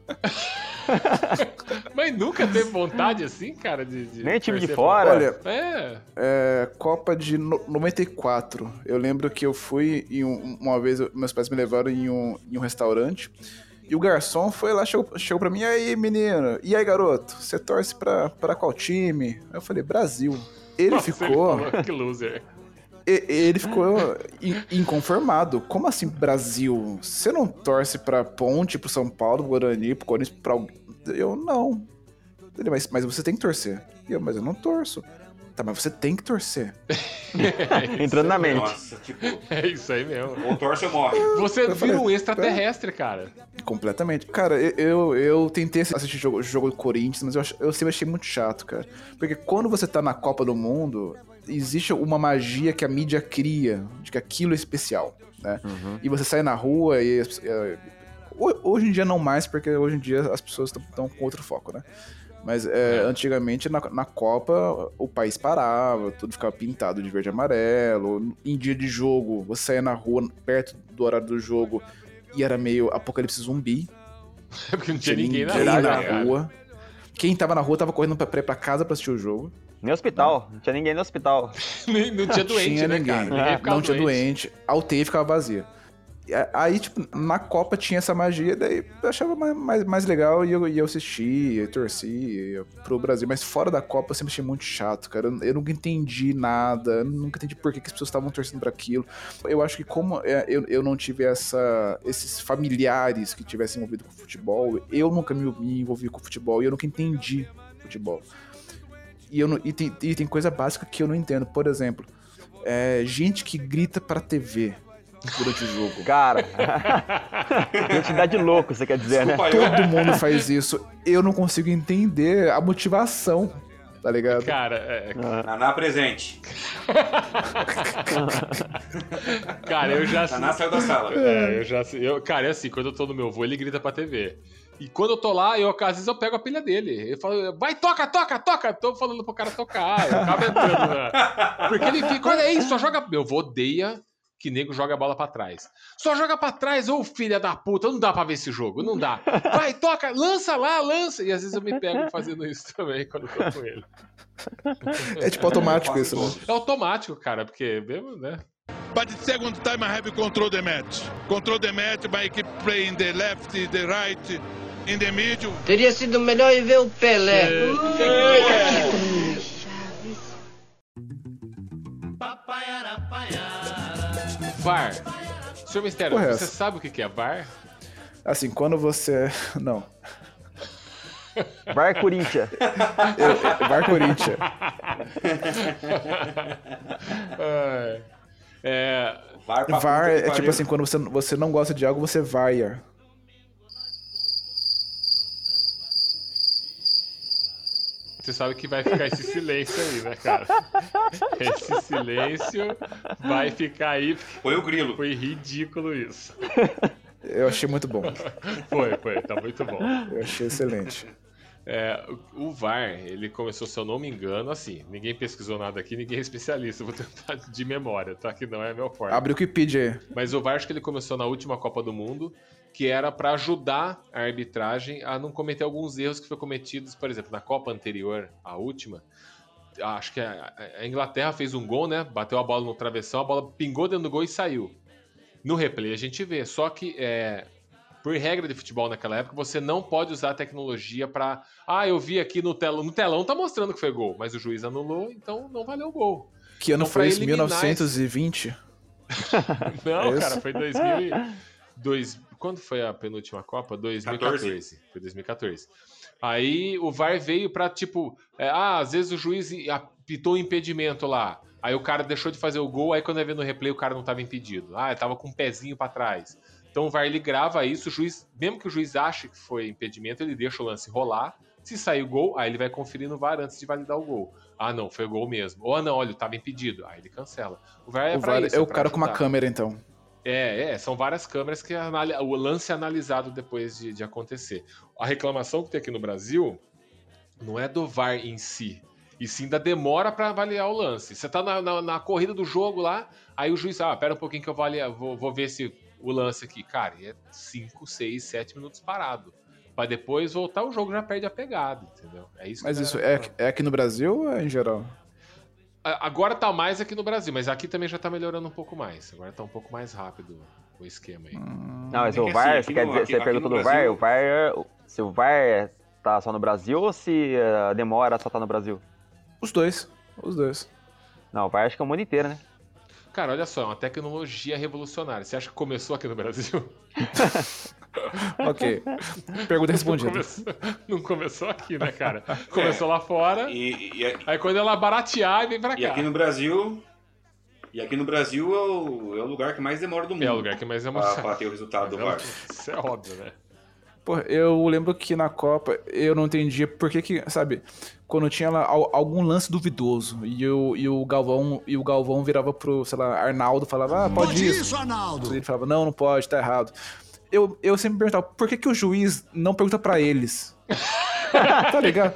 *laughs* mas nunca teve vontade assim, cara, de. de Nem time de fora? Olha, É. é, Copa de no- 94. Eu lembro que eu fui em um- uma vez, eu- meus pais me levaram em um, em um restaurante. E o garçom foi lá, chegou, chegou pra mim, e aí, menino? E aí, garoto? Você torce pra, pra qual time? Aí eu falei, Brasil. Ele Nossa, ficou. Ele falou, que loser. Ele ficou in- inconformado. Como assim, Brasil? Você não torce pra Ponte, pro São Paulo, pro Guarani, pro Corinthians, pra alguém? Eu, não. Ele, mas, mas você tem que torcer. Eu, mas eu não torço. Tá, mas você tem que torcer. *laughs* Entrando na mente. Nossa, tipo, É isso aí mesmo. ou torce ou morre. Você Eu vira falei, um extraterrestre, cara. Completamente. Cara, eu, eu, eu tentei assistir jogo, jogo do Corinthians, mas eu, ach- eu sempre achei muito chato, cara. Porque quando você tá na Copa do Mundo, existe uma magia que a mídia cria, de que aquilo é especial, né? E você sai na rua e... as- é, ho- hoje em dia não mais, porque hoje em dia as pessoas estão com outro foco, né? Mas é, É. antigamente na, na Copa o país parava, tudo ficava pintado de verde e amarelo. Em dia de jogo, você saía na rua perto do horário do jogo e era meio apocalipse zumbi. *laughs* Porque não tinha ninguém na na, rua. cara. rua. Quem tava na rua tava correndo pra, pra casa pra assistir o jogo. Nem hospital. Não tinha ninguém no hospital. *laughs* Não tinha doente, tinha né, ninguém. cara? Ninguém Não tinha doente. A UTI ficava vazia. E Aí, tipo, na Copa tinha essa magia, daí eu achava mais, mais, mais legal e eu, e eu assistia, eu torcia pro Brasil. Mas fora da Copa eu sempre achei muito chato, cara. Eu, eu nunca entendi nada, eu nunca entendi por que, que as pessoas estavam torcendo pra aquilo. Eu acho que como é, eu, eu não tive essa, esses familiares que tivessem envolvido com futebol, eu nunca me, me envolvi com futebol e eu nunca entendi futebol. E, eu e tem, e tem coisa básica que eu não entendo. Por exemplo, é, gente que grita pra TV durante o jogo. Cara. *laughs* Identidade louco, você quer dizer, né? Desculpa eu. Todo mundo faz isso. Eu não consigo entender a motivação, tá ligado? Cara, é, Naná presente. *laughs* cara, eu já. Naná saiu da sala. É, eu já. Eu, cara, é assim, quando eu tô no meu voo, ele grita pra TV. E quando eu tô lá, eu, às vezes eu pego a pilha dele. Ele fala, vai, toca, toca, toca. Tô falando pro cara tocar. Eu acabo entrando na... Porque ele fica, olha aí, só joga. Meu avô odeia que nego joga a bola pra trás. Só joga pra trás, ô filha da puta, não dá pra ver esse jogo, não dá. Vai, toca, lança lá, lança. E às vezes eu me pego fazendo isso também quando eu tô com ele. É tipo automático isso, né? É automático, cara, porque mesmo, né? But the second time I have control the match. Control the match by keep playing the left, the right, in the middle. Teria sido melhor ver o Pelé. VAR. Senhor Mistério, Porra, é você essa? sabe o que é VAR? Assim, quando você. Não. Var Corinthians. Eu, Var Corinthians. É, é, Var, VAR que é tipo assim, quando você, você não gosta de algo, você vaia. Você sabe que vai ficar esse silêncio aí, né, cara? Esse silêncio vai ficar aí. porque Foi o grilo. Foi ridículo isso. Eu achei muito bom. Foi, foi, tá muito bom. Eu achei excelente. É, o VAR, ele começou, se eu não me engano, assim, ninguém pesquisou nada aqui, ninguém é especialista, vou tentar de memória, tá? Que não é meu forte. Abre o Wikipedia aí. Mas o VAR acho que ele começou na última Copa do Mundo, que era pra ajudar a arbitragem a não cometer alguns erros que foram cometidos, por exemplo, na Copa anterior, a última. Acho que a, a Inglaterra fez um gol, né? Bateu a bola no travessão, a bola pingou dentro do gol e saiu. No replay a gente vê, só que é, por regra de futebol naquela época, você não pode usar a tecnologia pra. Ah, eu vi aqui no telão. No telão tá mostrando que foi gol, mas o juiz anulou, então não valeu o gol. Que ano Então, foi isso? eliminar 1920? *laughs* Não, É cara, foi 2000 e... dois... Quando foi a penúltima Copa? 2014. Foi 2014. Aí o VAR veio pra, tipo... é, ah, às vezes o juiz apitou o impedimento lá. Aí o cara deixou de fazer o gol, aí quando vai ver no replay o cara não tava impedido. Ah, ele tava com o pezinho pra trás. Então o VAR ele grava isso, o juiz, mesmo que o juiz ache que foi impedimento, ele deixa o lance rolar. Se sair o gol, aí ele vai conferir no VAR antes de validar o gol. Ah, não, foi gol mesmo. Ou ah, não, olha, tava impedido. Aí ele cancela. O VAR é o pra VAR isso, é o pra cara com uma ajudar. câmera, então. É, é, são várias câmeras que o lance é analisado depois de, de acontecer. A reclamação que tem aqui no Brasil não é do VAR em si, e sim da demora para avaliar o lance. Você tá na, na- na corrida do jogo lá, aí o juiz, ah, pera um pouquinho que eu vou, avaliar- vou, vou ver se o lance aqui. Cara, e é 5, 6, 7 minutos parado. Pra depois voltar, o jogo já perde a pegada, entendeu? É isso Mas isso galera é, é aqui no Brasil ou é em geral? Agora tá mais aqui no Brasil, mas aqui também já tá melhorando um pouco mais. Agora tá um pouco mais rápido o esquema aí. Hum. Não, mas É o que VAR, assim, você quer no- dizer, aqui- você aqui pergunta no do VAR, Brasil- o VAR, se o VAR tá só no Brasil ou se a demora só tá no Brasil? Os dois. Os dois. Não, o VAR acho que é o mundo inteiro, né? Cara, olha só, é uma tecnologia revolucionária. Você acha que começou aqui no Brasil? *laughs* *laughs* Ok. Pergunta Não respondida. começou, não começou aqui, né, cara? *laughs* Começou lá fora, E, e, aí quando ela baratear, vem pra e cá. aqui no Brasil. E aqui no Brasil é o, é o lugar que mais demora do mundo. É o lugar que mais é pra, pra ter o resultado do VAR. *laughs* Isso é óbvio, né? Pô, eu lembro que na Copa eu não entendia por que que, sabe, quando tinha lá al- algum lance duvidoso e o, e o Galvão e o Galvão virava pro, sei lá, Arnaldo falava, ah, pode, isso. Arnaldo. Ele falava, não, não pode, tá errado. Eu, eu sempre me perguntava, por que que o juiz não pergunta pra eles? *laughs* tá ligado?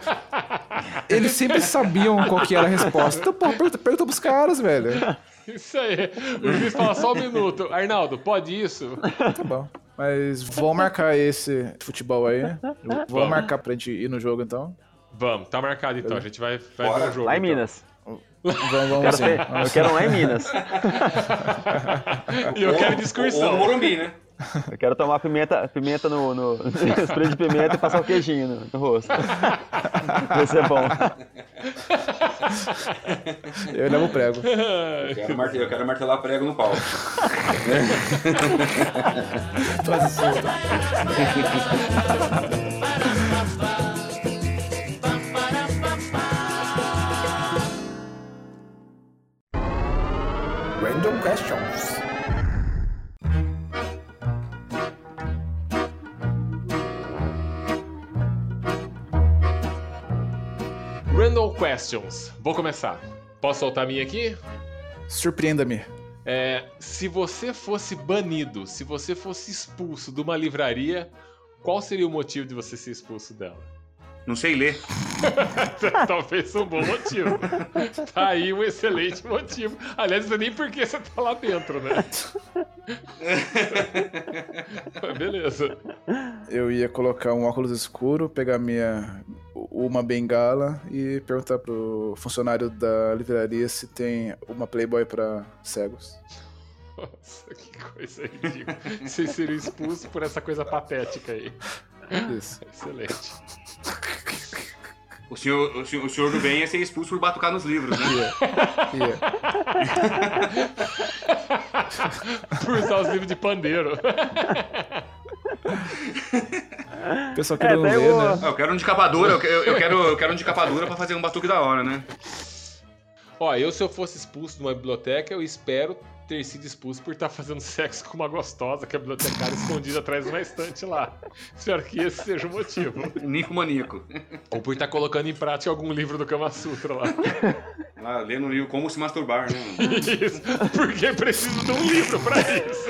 Eles sempre sabiam qual que era a resposta. Então, pô, pergunta, pergunta pros caras, velho. Isso aí. O juiz fala só um minuto. Arnaldo, pode isso? Tá bom. Mas vamos marcar esse futebol aí. Vamos Vamos. marcar pra gente ir no jogo, então. Vamos, tá marcado então. A gente vai, vai Bora. ver o jogo. Lá em então. Minas. Vamos, vamos Quero sim. Vamos eu sim. quero um lá em Minas. *laughs* E eu quero Ou no discursão. Morumbi, né? Eu quero tomar pimenta, pimenta no, no *laughs* spray de pimenta e passar o queijinho no, no rosto. *laughs* Vai ser bom. Eu levo prego. Eu quero, marte- eu quero martelar prego no pau. *laughs* Random questions. Random questions. Vou começar. Posso soltar a minha aqui? Surpreenda-me. É, se você fosse banido, se você fosse expulso de uma livraria, qual seria o motivo de você ser expulso dela? Não sei ler. *laughs* Talvez um bom motivo. Tá aí um excelente motivo. Aliás, não sei nem por que você tá lá dentro, né? *laughs* Beleza. Eu ia colocar um óculos escuro, pegar minha uma bengala e perguntar pro funcionário da livraria se tem uma Playboy pra cegos. Nossa, que coisa ridícula. Você seria expulso por essa coisa patética aí. Isso. Excelente. O senhor, o, senhor, o senhor do bem ia ser expulso por batucar nos livros, né? Ia. Por usar os livros de pandeiro. *laughs* O pessoal É, querendo ler, o- né? Ah, Eu quero um de capa dura, eu, eu- eu quero, eu quero um de capa dura pra fazer um batuque da hora, né? Ó, eu se eu fosse expulso de uma biblioteca, eu espero ter sido expulso por estar fazendo sexo com uma gostosa que a bibliotecária escondida atrás de uma estante lá. Espero que esse seja o motivo. Nico maníaco. Ou por estar colocando em prática algum livro do Kama Sutra lá. Lá, lendo o livro Como Se Masturbar, né? Isso, porque preciso de um livro pra isso.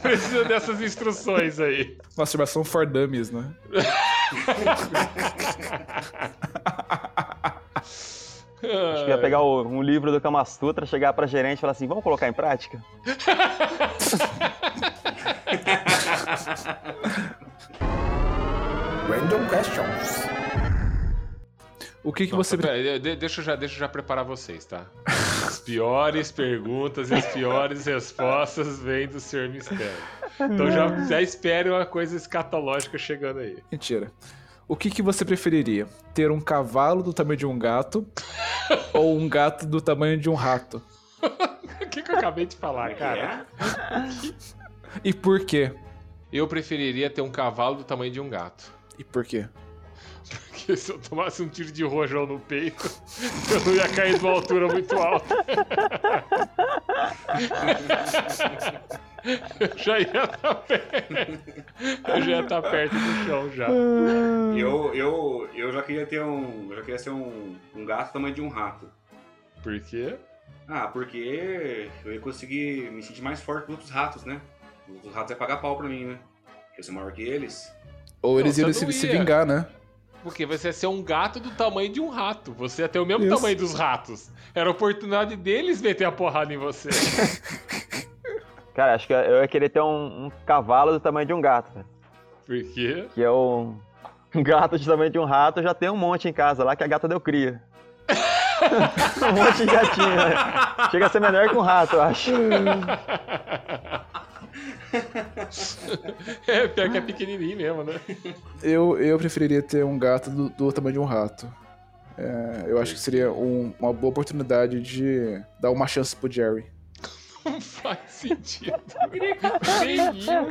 Precisa dessas instruções aí. Masturbação for dummies, né? *laughs* Acho que ia pegar o- um livro do Kama Sutra, chegar pra gerente e falar assim, vamos colocar em prática? *laughs* Random questions. O que, que você. Pera, deixa, eu já, deixa eu já preparar vocês, tá? As piores perguntas e as piores respostas vêm do Sr. Mistério. Então já, já espere uma coisa escatológica chegando aí. Mentira. O que, que você preferiria? Ter um cavalo do tamanho de um gato *laughs* ou um gato do tamanho de um rato? *laughs* O que, que eu acabei de falar, cara? E por quê? Eu preferiria ter um cavalo do tamanho de um gato. E por quê? Porque se eu tomasse um tiro de rojão no peito, *laughs* eu não ia cair de uma altura muito alta. Eu *laughs* já ia estar perto. Eu já ia estar perto do chão já. Eu, eu, eu já queria ter um. Eu já queria ser um, um gato tamanho de um rato. Por quê? Ah, porque eu ia conseguir me sentir mais forte que os outros ratos, né? Os outros ratos iam pagar pau pra mim, né? Eu sou maior que eles. Ou eles você iam não se, se vingar, né? Porque você ia ser um gato do tamanho de um rato. Você ia ter o mesmo Isso. tamanho dos ratos. Era a oportunidade deles meter a porrada em você. *laughs* Cara, acho que eu ia querer ter um, um cavalo do tamanho de um gato. Por quê? Que é um, um gato do tamanho de um rato, eu já tenho um monte em casa lá que a gata deu cria. *laughs* um monte de gatinho, né? Chega a ser menor que um rato, eu acho. *laughs* *laughs* É, pior que é pequenininho mesmo, né? Eu, eu preferiria ter um gato do, do tamanho de um rato. É, eu acho que seria um- uma boa oportunidade de dar uma chance pro Jerry. Não faz sentido. *laughs*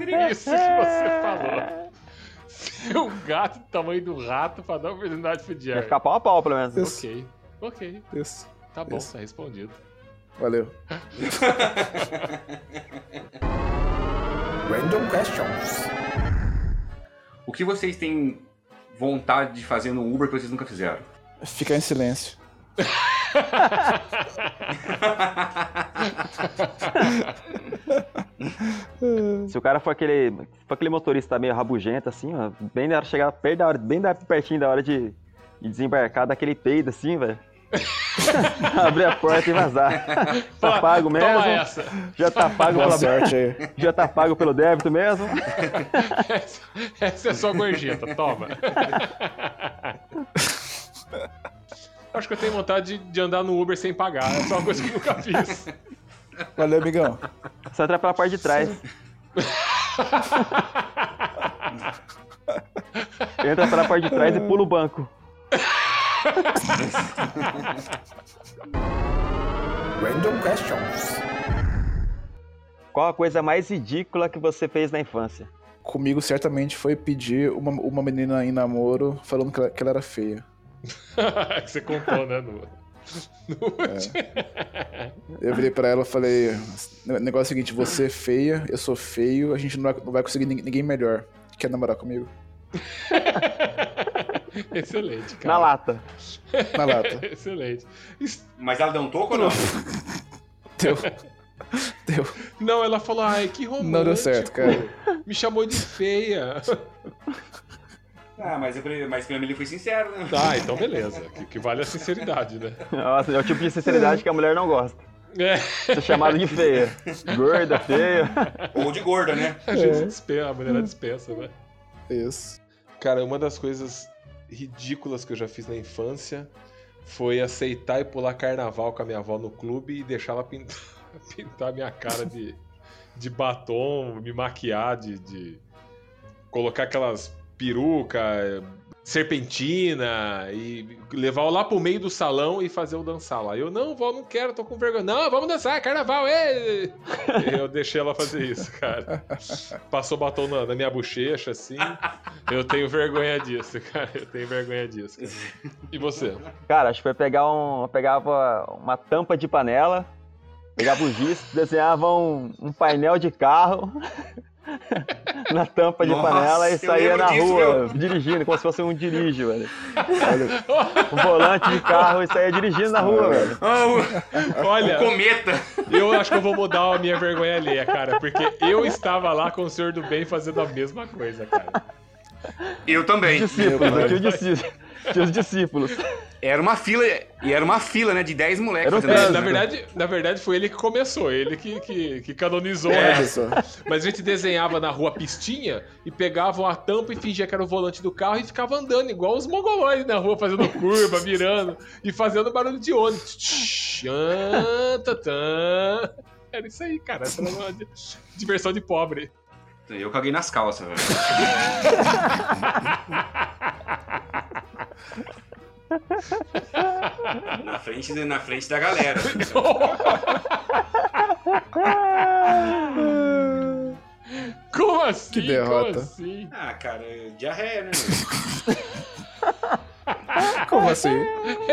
Nem isso que você falou. Ser um gato do tamanho do rato pra dar oportunidade pro Ia Jerry. ficar pau a pau, pelo menos. Isso. Ok, ok. Isso. Tá bom, Isso. tá respondido. Valeu. *laughs* Random questions. O que vocês têm vontade de fazer no Uber que vocês nunca fizeram? Ficar em silêncio. *laughs* Se o cara for aquele, for aquele motorista meio rabugento, assim, ó, bem na hora de chegar perto da hora, bem da, pertinho da hora de, de desembarcar, daquele peido assim, velho. *laughs* Abrir a porta e vazar. *laughs* tá pago mesmo. Toma essa. Já tá pago Boa pela sorte aí. *laughs* Já tá pago pelo débito mesmo. Essa, essa é sua gorjeta, toma. Acho que eu tenho vontade de, de andar no Uber sem pagar. É só uma coisa que eu nunca fiz. Valeu, amigão. Só entra pela parte de trás. Entra pela parte de trás e pula o banco. Random questions. Qual a coisa mais ridícula que você fez na infância? Comigo certamente foi pedir uma, uma menina em namoro falando que ela, que ela era feia. *laughs* que você contou, né? No, *laughs* último. Eu virei pra ela e falei: o negócio é o seguinte, você é feia, eu sou feio, a gente não vai, não vai conseguir nin- ninguém melhor. Quer namorar comigo? *laughs* *laughs* Excelente, cara. Na lata. Na lata. *laughs* Excelente. Mas ela deu um toco ou não? *laughs* Deu. Deu. Não, ela falou, ai, que romântico. Não deu certo, cara. Me chamou de feia. Ah, mas, eu, mas pelo menos ele foi sincero, né? Tá, então beleza. Que, que vale a sinceridade, né? Nossa, é o tipo de sinceridade que a mulher não gosta. É, Ser chamado de feia. Gorda, feia. Ou de gorda, né? a gente dispensa, a mulher dispensa, né? Isso. Cara, uma das coisas ridículas que eu já fiz na infância foi aceitar e pular carnaval com a minha avó no clube e deixar ela pintar, *laughs* pintar minha cara de, de batom, me maquiar, de, de colocar aquelas peruca, serpentina e levar lá pro meio do salão e fazer eu dançar lá. Eu, não, vó, não quero, tô com vergonha. Não, vamos dançar, carnaval, ê! *laughs* Eu deixei ela fazer isso, cara. Passou batom na, na minha bochecha, assim. Eu tenho vergonha disso, cara. Eu tenho vergonha disso. Cara. E você? Cara, acho que foi pegar um. eu Pegava uma tampa de panela, pegava o giz, desenhava um, um painel de carro *laughs* na tampa de Nossa, panela e saía na disso, rua, dirigindo, como se fosse um dirige, velho. Um volante de carro e saía dirigindo na rua, velho. Olha, Cometa! eu acho que eu vou mudar a minha vergonha alheia, cara. Porque eu estava lá com o senhor do bem fazendo a mesma coisa, cara. Eu também. Discípulos, eu tinha, os discípulos, tinha os discípulos. Era uma fila, e era uma fila, né, de 10 moleques Era um fazendo É, isso. na, verdade, na verdade, foi ele que começou, ele que, que, que canonizou essa. só. Mas a gente desenhava na rua pistinha e pegavam a tampa e fingia que era o volante do carro e ficava andando, igual os mongolóides na rua, fazendo curva, virando e fazendo barulho de ônibus. Era isso aí, cara. Essa era uma di- diversão de pobre. Eu caguei nas calças, velho. *laughs* na, frente, na frente da galera. Como assim? Que derrota. Como assim? Ah, cara, diarreia, né? *laughs* *laughs* Como assim?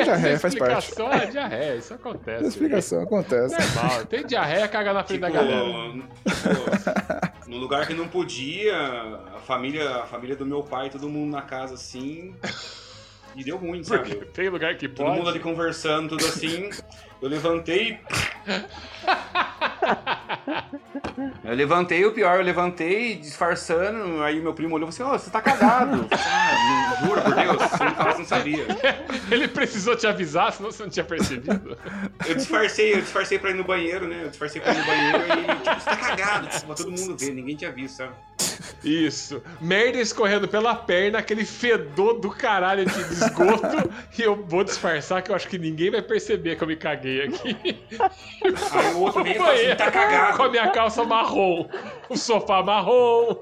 Diarreia faz parte. explicação é diarreia, isso acontece. Explicação acontece. Normal. Tem diarreia, caga na frente Tipo, da galera. no lugar que não podia, a família, a família do meu pai, todo mundo na casa assim. E deu ruim, Porque sabe? tem lugar que Todo mundo pode. ali conversando, tudo assim. Eu levantei. *laughs* Eu levantei, o pior, eu levantei disfarçando. Aí meu primo olhou e falou assim: Ô, você tá cagado. Ah, jura por Deus, você nunca mais não sabia. *laughs* Ele precisou te avisar, senão você não tinha percebido. *laughs* Eu disfarcei, eu disfarcei pra ir no banheiro, né? Eu disfarcei pra ir no banheiro e, tipo, você tá cagado, tipo, pra todo mundo ver, ninguém tinha visto, sabe? Isso. Merda escorrendo pela perna, aquele fedor do caralho de esgoto. e eu vou disfarçar que eu acho que ninguém vai perceber que eu me caguei aqui. *laughs* Aí o outro veio falou assim: tá cagado. Com a minha calça marrom. O sofá marrom.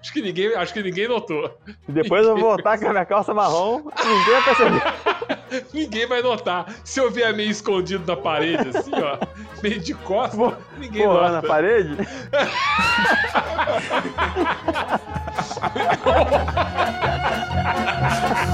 Acho que ninguém, acho que ninguém notou. Depois eu vou voltar com a minha calça marrom, ninguém vai perceber. *laughs* Ninguém vai notar. Se eu vier meio escondido na parede, assim, ó, meio de costas, ninguém Pô, nota. na parede. *laughs*